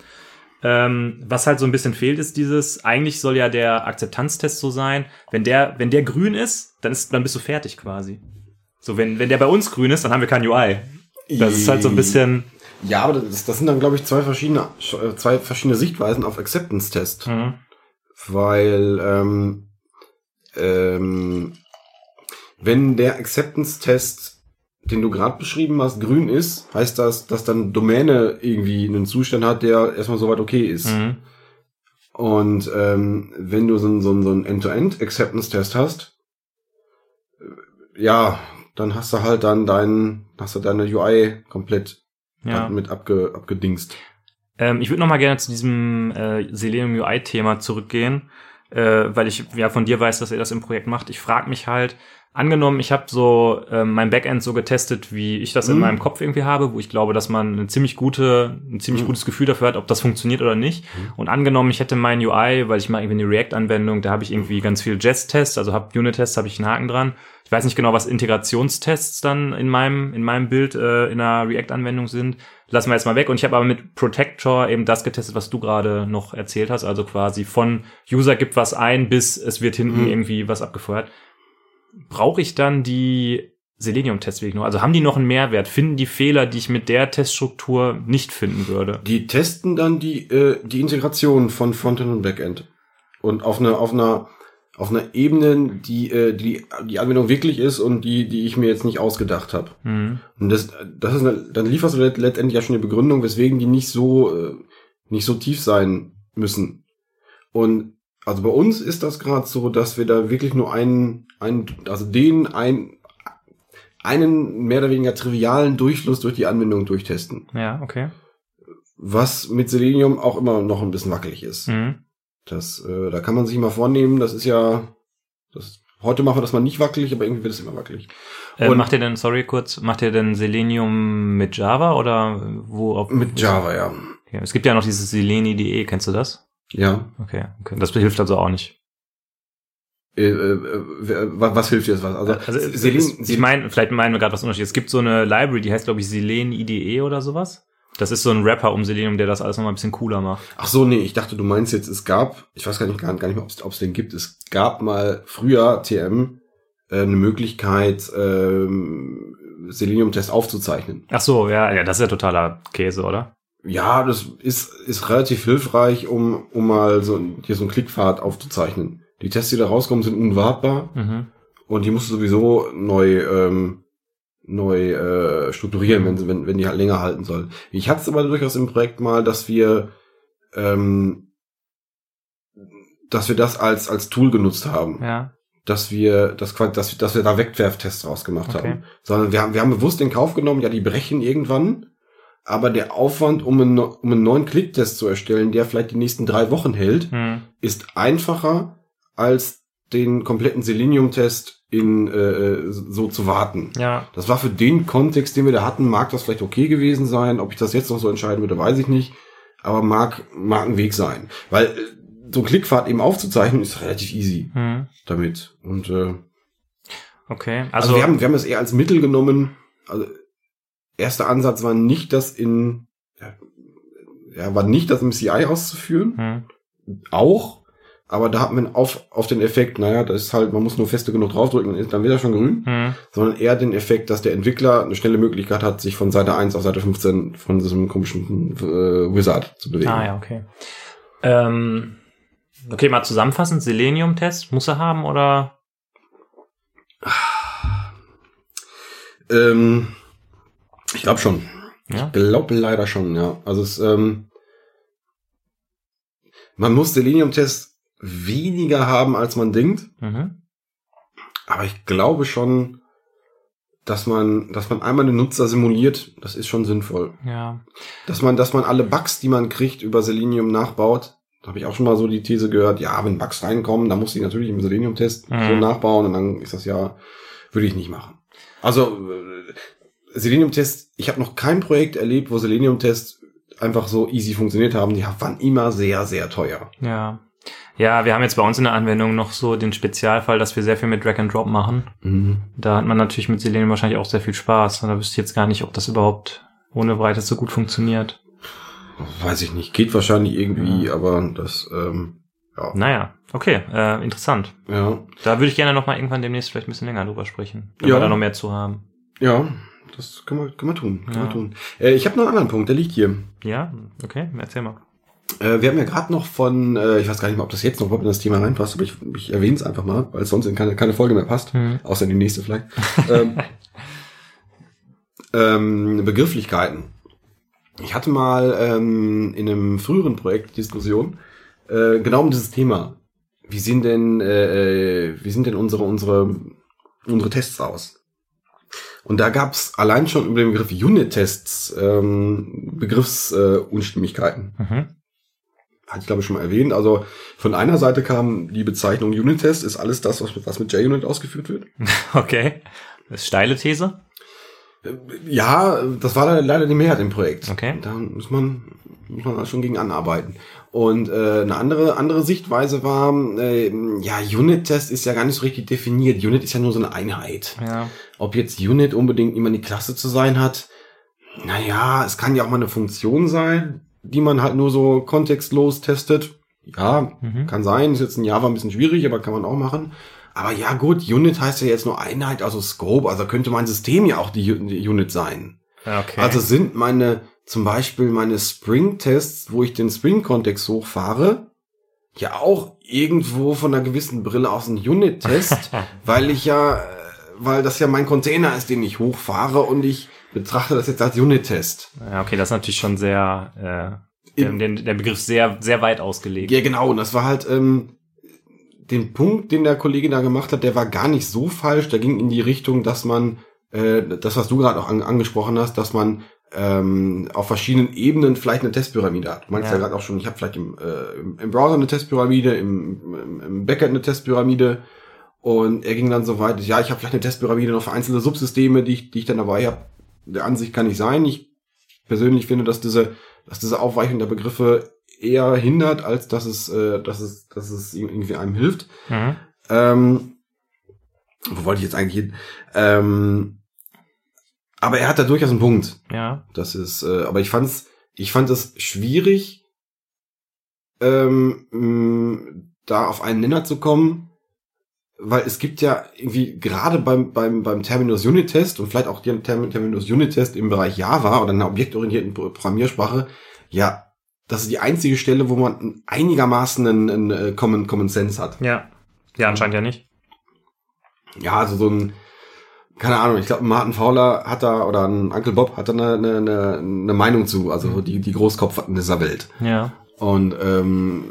Ähm, was halt so ein bisschen fehlt, ist dieses, eigentlich soll ja der Akzeptanztest so sein, wenn der, wenn der grün ist, dann ist, dann bist du fertig quasi. So, wenn, wenn der bei uns grün ist, dann haben wir kein UI. Das ist halt so ein bisschen. Ja, aber das, das sind dann, glaube ich, zwei verschiedene, zwei verschiedene Sichtweisen auf Acceptance-Test. Mhm. Weil, ähm, ähm, wenn der Acceptance-Test, den du gerade beschrieben hast, grün ist, heißt das, dass dann Domäne irgendwie einen Zustand hat, der erstmal soweit okay ist. Mhm. Und ähm, wenn du so, einen- so, einen- so einen End-to-End-Acceptance-Test hast, äh, ja, dann hast du halt dann deinen, hast du deine UI komplett Ja. mit abge, abgedingst. Ähm, ich würde noch mal gerne zu diesem äh, Selenium UI-Thema zurückgehen, äh, weil ich ja von dir weiß, dass ihr das im Projekt macht. Ich frage mich halt, angenommen, ich habe so ähm, mein Backend so getestet, wie ich das in Mhm. meinem Kopf irgendwie habe, wo ich glaube, dass man eine ziemlich gute, ein ziemlich Mhm. gutes Gefühl dafür hat, ob das funktioniert oder nicht. Und angenommen, ich hätte mein UI, weil ich mache irgendwie eine React-Anwendung, da habe ich irgendwie ganz viel Jest-Tests, also habe Unit-Tests, habe ich einen Haken dran. Ich weiß nicht genau, was Integrationstests dann in meinem in meinem Bild äh, in einer React-Anwendung sind. Lassen wir jetzt mal weg. Und ich habe aber mit Protector eben das getestet, was du gerade noch erzählt hast. Also quasi von User gibt was ein, bis es wird hinten Mhm. irgendwie was abgefeuert. Brauche ich dann die Selenium-Tests wirklich noch? Also haben die noch einen Mehrwert? Finden die Fehler, die ich mit der Teststruktur nicht finden würde? Die testen dann die, äh, die Integration von Frontend und Backend. Und auf einer, auf einer, auf einer Ebene, die, äh, die die Anwendung wirklich ist und die, die ich mir jetzt nicht ausgedacht habe. Mhm. Und das, das ist eine, dann lieferst du let- letztendlich ja schon eine Begründung, weswegen die nicht so, äh, nicht so tief sein müssen. Und also bei uns ist das gerade so, dass wir da wirklich nur einen, einen also den ein, einen mehr oder weniger trivialen Durchfluss durch die Anwendung durchtesten. Ja, okay. Was mit Selenium auch immer noch ein bisschen wackelig ist. Mhm. Das, äh, da kann man sich mal vornehmen, das ist ja, das, heute machen wir das mal nicht wackelig, aber irgendwie wird es immer wackelig. Äh, macht ihr denn, sorry kurz, macht ihr denn Selenium mit Java oder wo? Auf, Mit Java, ja. Okay. Es gibt ja noch dieses seleni.de, kennst du das? Ja. Okay, okay. Das hilft also auch nicht. Äh, äh, was hilft dir das was? Also, Also es, Selen- es, ich meine, vielleicht meinen wir gerade was Unterschied. Es gibt so eine Library, die heißt, glaube ich, Selene IDE oder sowas. Das ist so ein Rapper um Selenium, der das alles nochmal ein bisschen cooler macht. Ach so, nee, ich dachte, du meinst jetzt, es gab, ich weiß gar nicht, gar, gar nicht mehr, ob es den gibt, es gab mal früher TM äh, eine Möglichkeit, ähm, Selenium-Test aufzuzeichnen. Ach so, ja, ja, das ist ja totaler Käse, oder? Ja, das ist, ist relativ hilfreich, um, um mal so, hier so einen Klickpfad aufzuzeichnen. Die Tests, die da rauskommen, sind unwartbar Mhm. und die musst du sowieso neu, ähm, neu äh, strukturieren, wenn, wenn, wenn die halt länger halten sollen. Ich hatte es aber durchaus im Projekt mal, dass wir, ähm, dass wir das als, als Tool genutzt haben. Ja. dass wir, dass, wir- dass wir da Wegwerftests rausgemacht Okay. haben. Sondern wir haben, wir haben bewusst in Kauf genommen, ja, die brechen irgendwann, aber der Aufwand, um einen, um einen neuen Klicktest zu erstellen, der vielleicht die nächsten drei Wochen hält, Hm. ist einfacher, als den kompletten Selenium-Test in äh, so zu warten. Ja. Das war für den Kontext, den wir da hatten, mag das vielleicht okay gewesen sein. Ob ich das jetzt noch so entscheiden würde, weiß ich nicht. Aber mag, mag ein Weg sein. Weil äh, so ein Klickpfad eben aufzuzeichnen, ist relativ easy Hm. damit. Und äh, Okay. also, Also, wir, haben, wir haben es eher als Mittel genommen. Also erster Ansatz war nicht, das in ja, ja, war nicht, das im CI auszuführen. hm. Auch. Aber da hat man auf, auf den Effekt, naja, das ist halt, man muss nur feste genug draufdrücken, dann ist- dann wird er schon grün. Hm. Sondern eher den Effekt, dass der Entwickler eine schnelle Möglichkeit hat, sich von Seite 1 auf Seite 15 von diesem komischen äh, Wizard zu bewegen. Ah ja, okay. Ähm, okay, mal zusammenfassend, Selenium-Test muss er haben oder? Ähm, ich glaube schon. Ja. Glaube leider schon, ja. Also es, ähm, man muss Selenium-Test weniger haben, als man denkt. Mhm. Aber ich glaube schon, dass man, dass man einmal den Nutzer simuliert, das ist schon sinnvoll. Ja. Dass man, dass man alle Bugs, die man kriegt, über Selenium nachbaut. Da habe ich auch schon mal so die These gehört, ja, wenn Bugs reinkommen, dann muss ich natürlich im Selenium-Test Mhm. so nachbauen und dann ist das ja, würde ich nicht machen. Also äh, Selenium-Test, ich habe noch kein Projekt erlebt, wo Selenium-Test einfach so easy funktioniert haben. Die waren immer sehr, sehr teuer. Ja. Ja, wir haben jetzt bei uns in der Anwendung noch so den Spezialfall, dass wir sehr viel mit Drag and Drop machen. Da hat man natürlich mit Selenium wahrscheinlich auch sehr viel Spaß. Und da wüsste ich jetzt gar nicht, ob das überhaupt ohne weiteres so gut funktioniert. Weiß ich nicht, geht wahrscheinlich irgendwie, aber das, ähm, ja. Naja, okay, äh, interessant. ja. Da würde ich gerne noch mal irgendwann demnächst vielleicht ein bisschen länger drüber sprechen, wenn Ja. wir da noch mehr zu haben. Ja, das können wir, können wir tun. Können Ja. wir tun. Äh, ich habe noch einen anderen Punkt, der liegt hier. Ja, okay, erzähl mal. Äh, wir haben ja gerade noch von, äh, ich weiß gar nicht mal, ob das jetzt noch überhaupt in das Thema reinpasst, aber ich, ich erwähne es einfach mal, weil es sonst in keine, keine Folge mehr passt, Hm. außer in die nächste vielleicht. ähm, ähm, Begrifflichkeiten. Ich hatte mal ähm, in einem früheren Projekt Diskussion äh, genau um dieses Thema. Wie sehen denn, äh, äh, wie sind denn unsere unsere unsere Tests aus? Und da gab es allein schon über den Begriff Unit-Tests ähm, Begriffsunstimmigkeiten. Äh, Mhm. Hatte ich glaube ich schon mal erwähnt. Also von einer Seite kam die Bezeichnung Unit-Test, ist alles das, was, was mit JUnit ausgeführt wird. Okay. Das ist steile These. Ja, das war leider- leider die Mehrheit im Projekt. Okay. Da muss man, muss man schon gegen anarbeiten. Und äh, eine andere, andere Sichtweise war, äh, ja, Unit-Test ist ja gar nicht so richtig definiert. Unit ist ja nur so eine Einheit. Ja. Ob jetzt Unit unbedingt immer eine Klasse zu sein hat, naja, es kann ja auch mal eine Funktion sein, die man halt nur so kontextlos testet. Ja, Mhm. kann sein, ist jetzt in Java ein bisschen schwierig, aber kann man auch machen. Aber ja gut, Unit heißt ja jetzt nur Einheit, also Scope, also könnte mein System ja auch die, Unit sein. Ja, Okay. Also sind meine, zum Beispiel meine Spring-Tests, wo ich den Spring-Kontext hochfahre, ja auch irgendwo von einer gewissen Brille aus ein Unit-Test, weil ich ja, äh, weil das ja mein Container ist, den ich hochfahre und ich betrachte das jetzt als Unit-Test. ja, okay, das ist natürlich schon sehr, äh, Im- den, der Begriff sehr, sehr weit ausgelegt. Ja, genau, und das war halt, ähm, den Punkt, den der Kollege da gemacht hat, der war gar nicht so falsch, der ging in die Richtung, dass man, äh, das, was du gerade auch an, angesprochen hast, dass man ähm, auf verschiedenen Ebenen vielleicht eine Testpyramide hat. Du meinst ja, Ja. gerade auch schon, ich habe vielleicht im, äh, im, im Browser eine Testpyramide, im, im, im Backend eine Testpyramide und er ging dann so weit, ja, ich habe vielleicht eine Testpyramide noch für einzelne Subsysteme, die ich, die ich dann dabei habe. Der Ansicht kann nicht sein. Ich persönlich finde, dass diese, dass diese Aufweichung der Begriffe eher hindert, als dass es, äh, dass es, dass es irgendwie einem hilft. Mhm. Ähm, wo wollte ich jetzt eigentlich hin? Ähm, Aber er hat da durchaus einen Punkt. Ja. Das ist, äh, aber ich fand's, ich fand es schwierig, ähm, da auf einen Nenner zu kommen, weil es gibt ja irgendwie gerade beim beim beim Terminus Unit Test und vielleicht auch den Termin, Terminus Unit Test im Bereich Java oder einer objektorientierten Pro- Programmiersprache, ja, das ist die einzige Stelle, wo man einigermaßen einen, einen äh, Common Common Sense hat. Ja. Ja, anscheinend ja nicht. Ja, also so ein keine Ahnung, ich glaube, Martin Fowler hat da, oder ein Uncle Bob hat da eine, eine, eine, Meinung zu, also die, die Großkopf dieser Welt. Ja. Und ähm,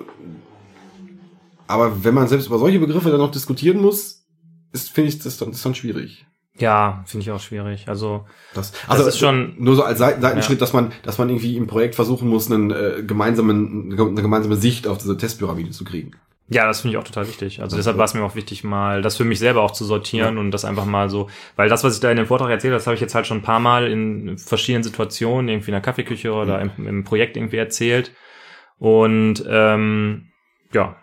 aber wenn man selbst über solche Begriffe dann noch diskutieren muss, ist finde ich das dann, das ist dann schwierig. Ja, finde ich auch schwierig. Also, Das, also ist schon- nur so als Seiten, Seitenschritt, dass man, dass man irgendwie im Projekt versuchen muss, einen äh, gemeinsamen, eine gemeinsame Sicht auf diese Testpyramide zu kriegen. ja, das finde ich auch total wichtig. Also deshalb war es mir auch wichtig, mal das für mich selber auch zu sortieren und das einfach mal so, weil das, was ich da in dem Vortrag erzählt habe, das habe ich jetzt halt schon ein paar Mal in verschiedenen Situationen, irgendwie in der Kaffeeküche oder im, im Projekt irgendwie erzählt. Und ähm, ja,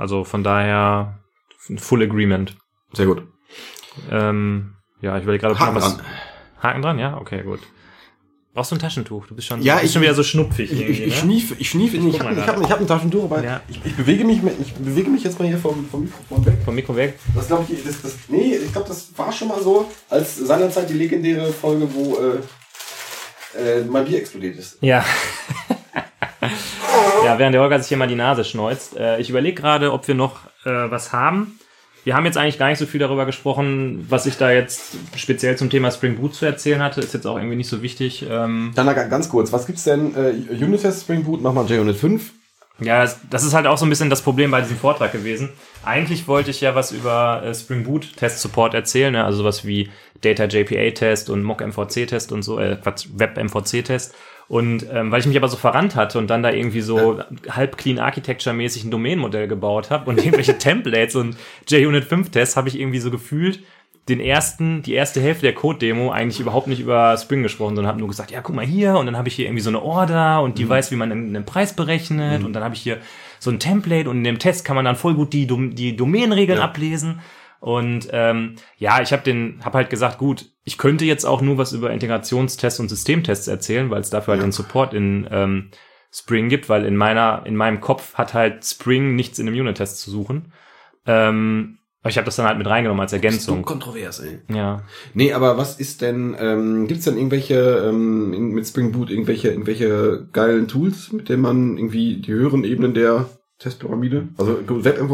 also von daher Full Agreement. Sehr gut. Ähm, ja, ich überlege gerade, Haken was. dran. Haken dran, ja? Okay, gut. Brauchst du ein Taschentuch? Du bist schon, Ja, bist ich- schon wieder so schnupfig. Ich, ich, ich ne? schnief, ich schnief, ich, ich habe hab, ich hab ein Taschentuch, aber Ja. ich, ich bewege mich, ich bewege mich jetzt mal hier vom, vom Mikrofon weg. Vom Mikro weg. Das glaube ich, das, das, nee, ich glaube, das war schon mal so, als seinerzeit die legendäre Folge, wo äh, äh, mein Bier explodiert ist. Ja. ja, während der Holger sich hier mal die Nase schneuzt. Äh, ich überlege gerade, ob wir noch äh, was haben. Wir haben jetzt eigentlich gar nicht so viel darüber gesprochen, was ich da jetzt speziell zum Thema Spring Boot zu erzählen hatte. Ist jetzt auch irgendwie nicht so wichtig. Ähm, Dann ga- ganz kurz, was gibt's denn? Äh, Unitest Spring Boot, mach mal JUnit 5. ja, das, das ist halt auch so ein bisschen das Problem bei diesem Vortrag gewesen. Eigentlich wollte ich ja was über äh, Spring Boot Test Support erzählen, ne? also was wie Data JPA Test und Mock MVC Test und so, äh, Quatsch, Web MVC Test. Und ähm, weil ich mich aber so verrannt hatte und dann da irgendwie so halb clean Architecture mäßig ein Domainmodell gebaut habe und irgendwelche Templates und JUnit 5 Tests habe ich irgendwie so gefühlt den ersten, die erste Hälfte der Code-Demo eigentlich überhaupt nicht über Spring gesprochen, sondern habe nur gesagt, ja, guck mal hier. Und dann habe ich hier irgendwie so eine Order und die weiß, wie man einen, einen Preis berechnet. Und dann habe ich hier so ein Template und in dem Test kann man dann voll gut die, die Domainregeln Ja. ablesen. Und ähm, ja, ich habe den, habe halt gesagt, gut, ich könnte jetzt auch nur was über Integrationstests und Systemtests erzählen, weil es dafür halt den Support in ähm, Spring gibt, weil in meiner, in meinem Kopf hat halt Spring nichts in einem Unit-Test zu suchen. Ähm, aber ich habe das dann halt mit reingenommen als Ergänzung. kontrovers, ey. Ja. Nee, aber was ist denn, ähm, gibt's denn irgendwelche, ähm, mit Spring Boot irgendwelche, irgendwelche geilen Tools, mit denen man irgendwie die höheren Ebenen der Testpyramide, also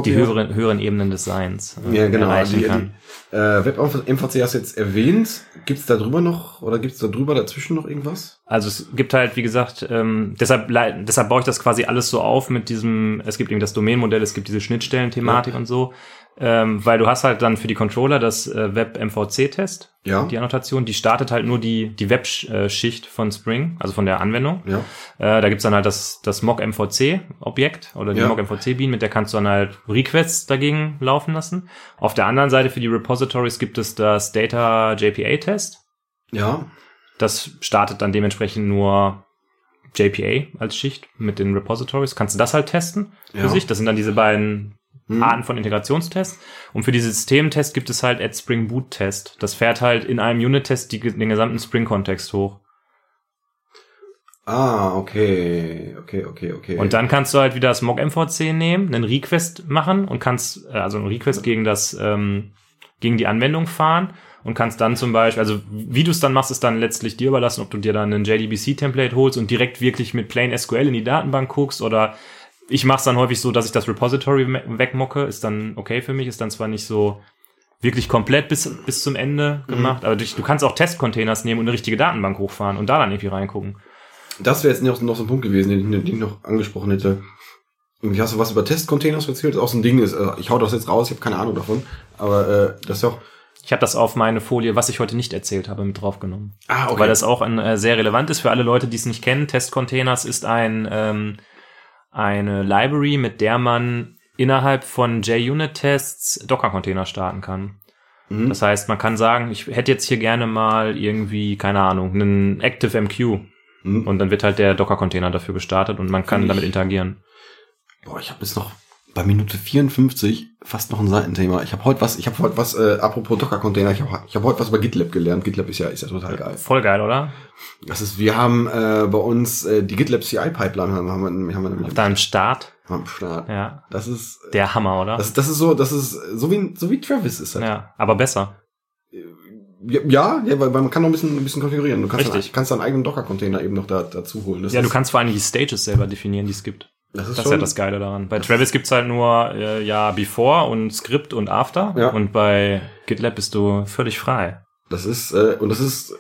Die höheren, höheren Ebenen des Seins äh, ja, genau, die, kann. die, äh, WebMVC hast du jetzt erwähnt. Gibt's da drüber noch, oder gibt's da drüber dazwischen noch irgendwas? Also es gibt halt, wie gesagt, ähm, deshalb, deshalb baue ich das quasi alles so auf mit diesem, es gibt eben das Domainmodell, es gibt diese Schnittstellen-Thematik Ja. und so, ähm, weil du hast halt dann für die Controller das äh, Web-MVC-Test, Ja. die Annotation, die startet halt nur die, die Web-Schicht von Spring, also von der Anwendung. Ja. Äh, da gibt's dann halt das, das Mock-MVC-Objekt oder die Ja. Mock-MVC-Bean, mit der kannst du dann halt Requests dagegen laufen lassen. Auf der anderen Seite für die Repositories gibt es das Data JPA-Test. Ja. Das startet dann dementsprechend nur JPA als Schicht mit den Repositories. Kannst du das halt testen für Ja. sich? Das sind dann diese beiden Hm. Arten von Integrationstests. Und für diese Systemtest gibt es halt Add Spring Boot Test. Das fährt halt in einem Unit-Test den gesamten Spring-Kontext hoch. Ah, okay, okay, okay, okay. Und dann kannst du halt wieder das Mock MVC nehmen, einen Request machen und kannst, äh, also einen Request gegen das, ähm, gegen die Anwendung fahren und kannst dann zum Beispiel, also wie du es dann machst, ist dann letztlich dir überlassen, ob du dir dann ein JDBC-Template holst und direkt wirklich mit Plain SQL in die Datenbank guckst oder ich mache es dann häufig so, dass ich das Repository wegmocke, ist dann okay für mich, ist dann zwar nicht so wirklich komplett bis, bis zum Ende gemacht, aber du, du kannst auch Test-Containers nehmen und eine richtige Datenbank hochfahren und da dann irgendwie reingucken. Das wäre jetzt noch, noch so ein Punkt gewesen, den, ich- den ich noch angesprochen hätte. Irgendwie hast du was über Testcontainers erzählt? Das auch so ein Ding ist. äh, Ich hau das jetzt raus, ich habe keine Ahnung davon. Aber äh, das ist doch. Ich habe das auf meine Folie, was ich heute nicht erzählt habe, mit draufgenommen. Ah, Weil das auch ein, äh, sehr relevant ist für alle Leute, die es nicht kennen. Test Containers ist ein, ähm, eine Library, mit der man innerhalb von JUnit-Tests Docker-Container starten kann. Mhm. Das heißt, man kann sagen, ich hätte jetzt hier gerne mal irgendwie, keine Ahnung, einen ActiveMQ. Mhm. Und dann wird halt der Docker-Container dafür gestartet und man kann ich- damit interagieren. Boah, ich habe jetzt noch bei Minute 54 fast noch ein Seitenthema. Ich habe heute was, ich habe heute was, äh, apropos Docker-Container, ich habe ich hab heute was über GitLab gelernt. GitLab ist ja, ist ja total geil. Voll geil, oder? Das ist, wir haben äh, bei uns äh, die GitLab CI-Pipeline haben, haben wir, haben wir Auf deinem Start. am Start. Ja. Das ist, Der Hammer, oder? das, das ist so, das ist so wie, so wie Travis ist das. ja, aber besser. Ja, ja, weil weil man kann noch ein bisschen, ein bisschen konfigurieren. Du kannst, Richtig. dann, kannst deinen eigenen Docker-Container eben noch da, dazu holen. Das Ja, du kannst vor allem die Stages selber definieren, die es gibt. Das ist Das ist ja das Geile daran. Bei Travis gibt's halt nur äh, ja Before und Script und After. Ja. Und bei GitLab bist du völlig frei. das ist, äh, und das ist, äh,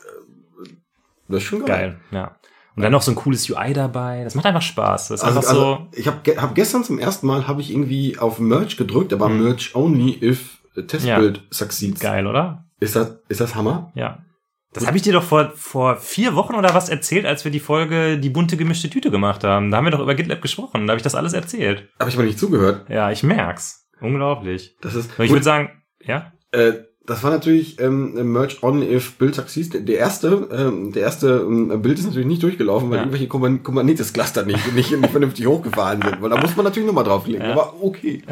das ist schon geil. Geil, ja. Und dann noch so ein cooles UI dabei. Das macht einfach Spaß. Das ist Also, einfach also ich habe ge hab gestern zum ersten Mal habe ich irgendwie auf Merge gedrückt, aber Merge only if Testbild succeeds. so geil, oder? Ist das ist das Hammer? Ja. Das habe ich dir doch vor, vor vier Wochen oder was erzählt, als wir die Folge Die bunte gemischte Tüte gemacht haben. Da haben wir doch über GitLab gesprochen. Da habe ich das alles erzählt. Habe ich aber nicht zugehört. Ja, ich merk's. Unglaublich. Das ist Aber ich würde sagen, ja, äh, das war natürlich ähm, Merge only if Bild succeeds. Der erste ähm, der erste ähm, Bild ist natürlich nicht durchgelaufen, weil Ja. irgendwelche Kubern- Kubernetes Cluster nicht, nicht nicht vernünftig hochgefahren sind, weil da muss man natürlich nochmal drauflegen. Ja. Aber okay.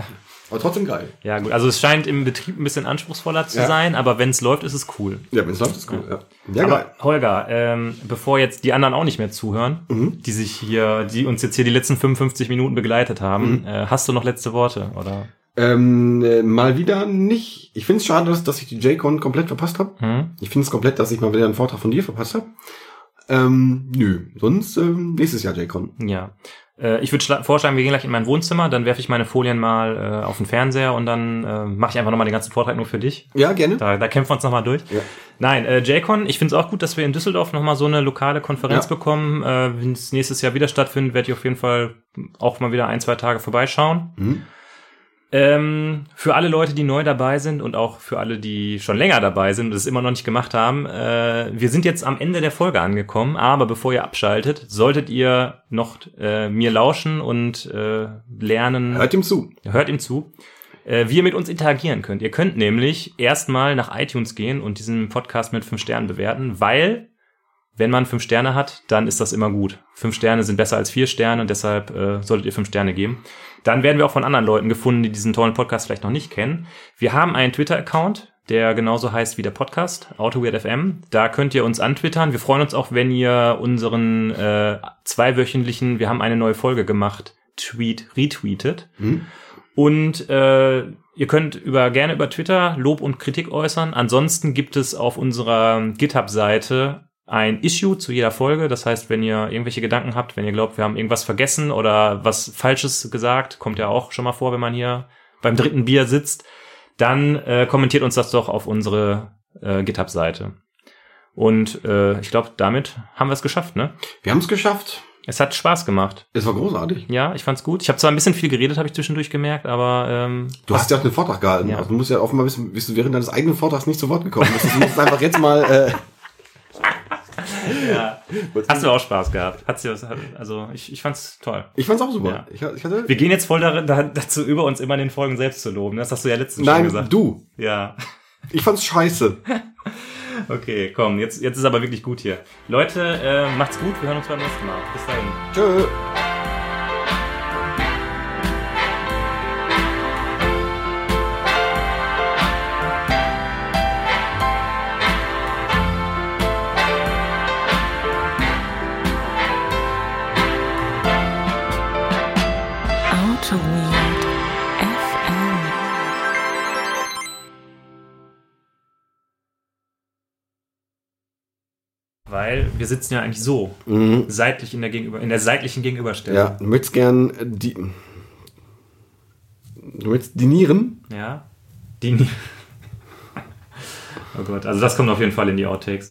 Aber trotzdem geil. ja gut. Also es scheint im Betrieb ein bisschen anspruchsvoller zu Ja. sein, aber wenn es läuft, ist es cool. Ja, wenn es läuft, ist cool. Ja, ja geil. Aber Holger, ähm, bevor jetzt die anderen auch nicht mehr zuhören, Mhm. die sich hier, die uns jetzt hier die letzten 55 Minuten begleitet haben, Mhm. äh, hast du noch letzte Worte, oder? Ähm, äh, mal wieder nicht. Ich finde es schade, dass, dass ich die JCon komplett verpasst habe. Hm? Ich finde es komplett, dass ich mal wieder einen Vortrag von dir verpasst habe. Ähm, nö, sonst ähm, nächstes Jahr JCon. Ja. Äh, ich würde vorschlagen, wir gehen gleich in mein Wohnzimmer, dann werfe ich meine Folien mal äh, auf den Fernseher und dann äh, mache ich einfach nochmal den ganzen Vortrag nur für dich. Ja, gerne. Da, da kämpfen wir uns nochmal durch. Ja. Nein, äh, JCon, ich finde es auch gut, dass wir in Düsseldorf nochmal so eine lokale Konferenz Ja. bekommen. Äh, Wenn es nächstes Jahr wieder stattfindet, werde ich auf jeden Fall auch mal wieder ein, zwei Tage vorbeischauen. Mhm. Ähm, für alle Leute, die neu dabei sind und auch für alle, die schon länger dabei sind und es immer noch nicht gemacht haben, äh, wir sind jetzt am Ende der Folge angekommen, aber bevor ihr abschaltet, solltet ihr noch äh, mir lauschen und äh, lernen, Hört ihm zu. hört ihm zu, äh, wie ihr mit uns interagieren könnt. Ihr könnt nämlich erstmal nach iTunes gehen und diesen Podcast mit fünf Sternen bewerten, weil wenn man fünf Sterne hat, dann ist das immer gut. Fünf Sterne sind besser als vier Sterne und deshalb äh, solltet ihr fünf Sterne geben. Dann werden wir auch von anderen Leuten gefunden, die diesen tollen Podcast vielleicht noch nicht kennen. Wir haben einen Twitter-Account, der genauso heißt wie der Podcast, AutoWeirdFM. Da könnt ihr uns antwittern. Wir freuen uns auch, wenn ihr unseren äh, zweiwöchentlichen, wir haben eine neue Folge gemacht, Tweet retweetet. Mhm. Und äh, ihr könnt über gerne über Twitter Lob und Kritik äußern. Ansonsten gibt es auf unserer GitHub-Seite ein Issue zu jeder Folge. Das heißt, wenn ihr irgendwelche Gedanken habt, wenn ihr glaubt, wir haben irgendwas vergessen oder was Falsches gesagt, kommt ja auch schon mal vor, wenn man hier beim dritten Bier sitzt, dann äh, kommentiert uns das doch auf unsere äh, GitHub-Seite. Und äh, ich glaube, damit haben wir es geschafft, ne? Wir haben es geschafft. Es hat Spaß gemacht. Es war großartig. Ja, ich fand's gut. Ich habe zwar ein bisschen viel geredet, habe ich zwischendurch gemerkt, aber ähm, Du hast ja auch einen Vortrag gehalten. Ja. Also du musst ja offenbar wissen, bist du während deines eigenen Vortrags nicht zu Wort gekommen. bist. Du musst einfach jetzt mal. Äh, Ja. Hast du auch Spaß gehabt? Hat's dir, also ich, ich fand's toll. ich fand's auch super. Ja. Ich, ich hatte, Wir gehen jetzt voll da, da, dazu über, uns immer in den Folgen selbst zu loben. Das hast du ja letztens schon nein, gesagt. du. Ja. Ich fand's scheiße. Okay, komm, jetzt, jetzt ist aber wirklich gut hier. Leute, äh, macht's gut, wir hören uns beim nächsten Mal. Bis dahin. Tschö. Weil wir sitzen ja eigentlich so, Mhm. seitlich in der, Gegenüber, in der seitlichen Gegenüberstellung. Ja, du möchtest gern die. Du möchtest dinieren? Ja. Die. oh Gott, also das kommt auf jeden Fall in die Outtakes.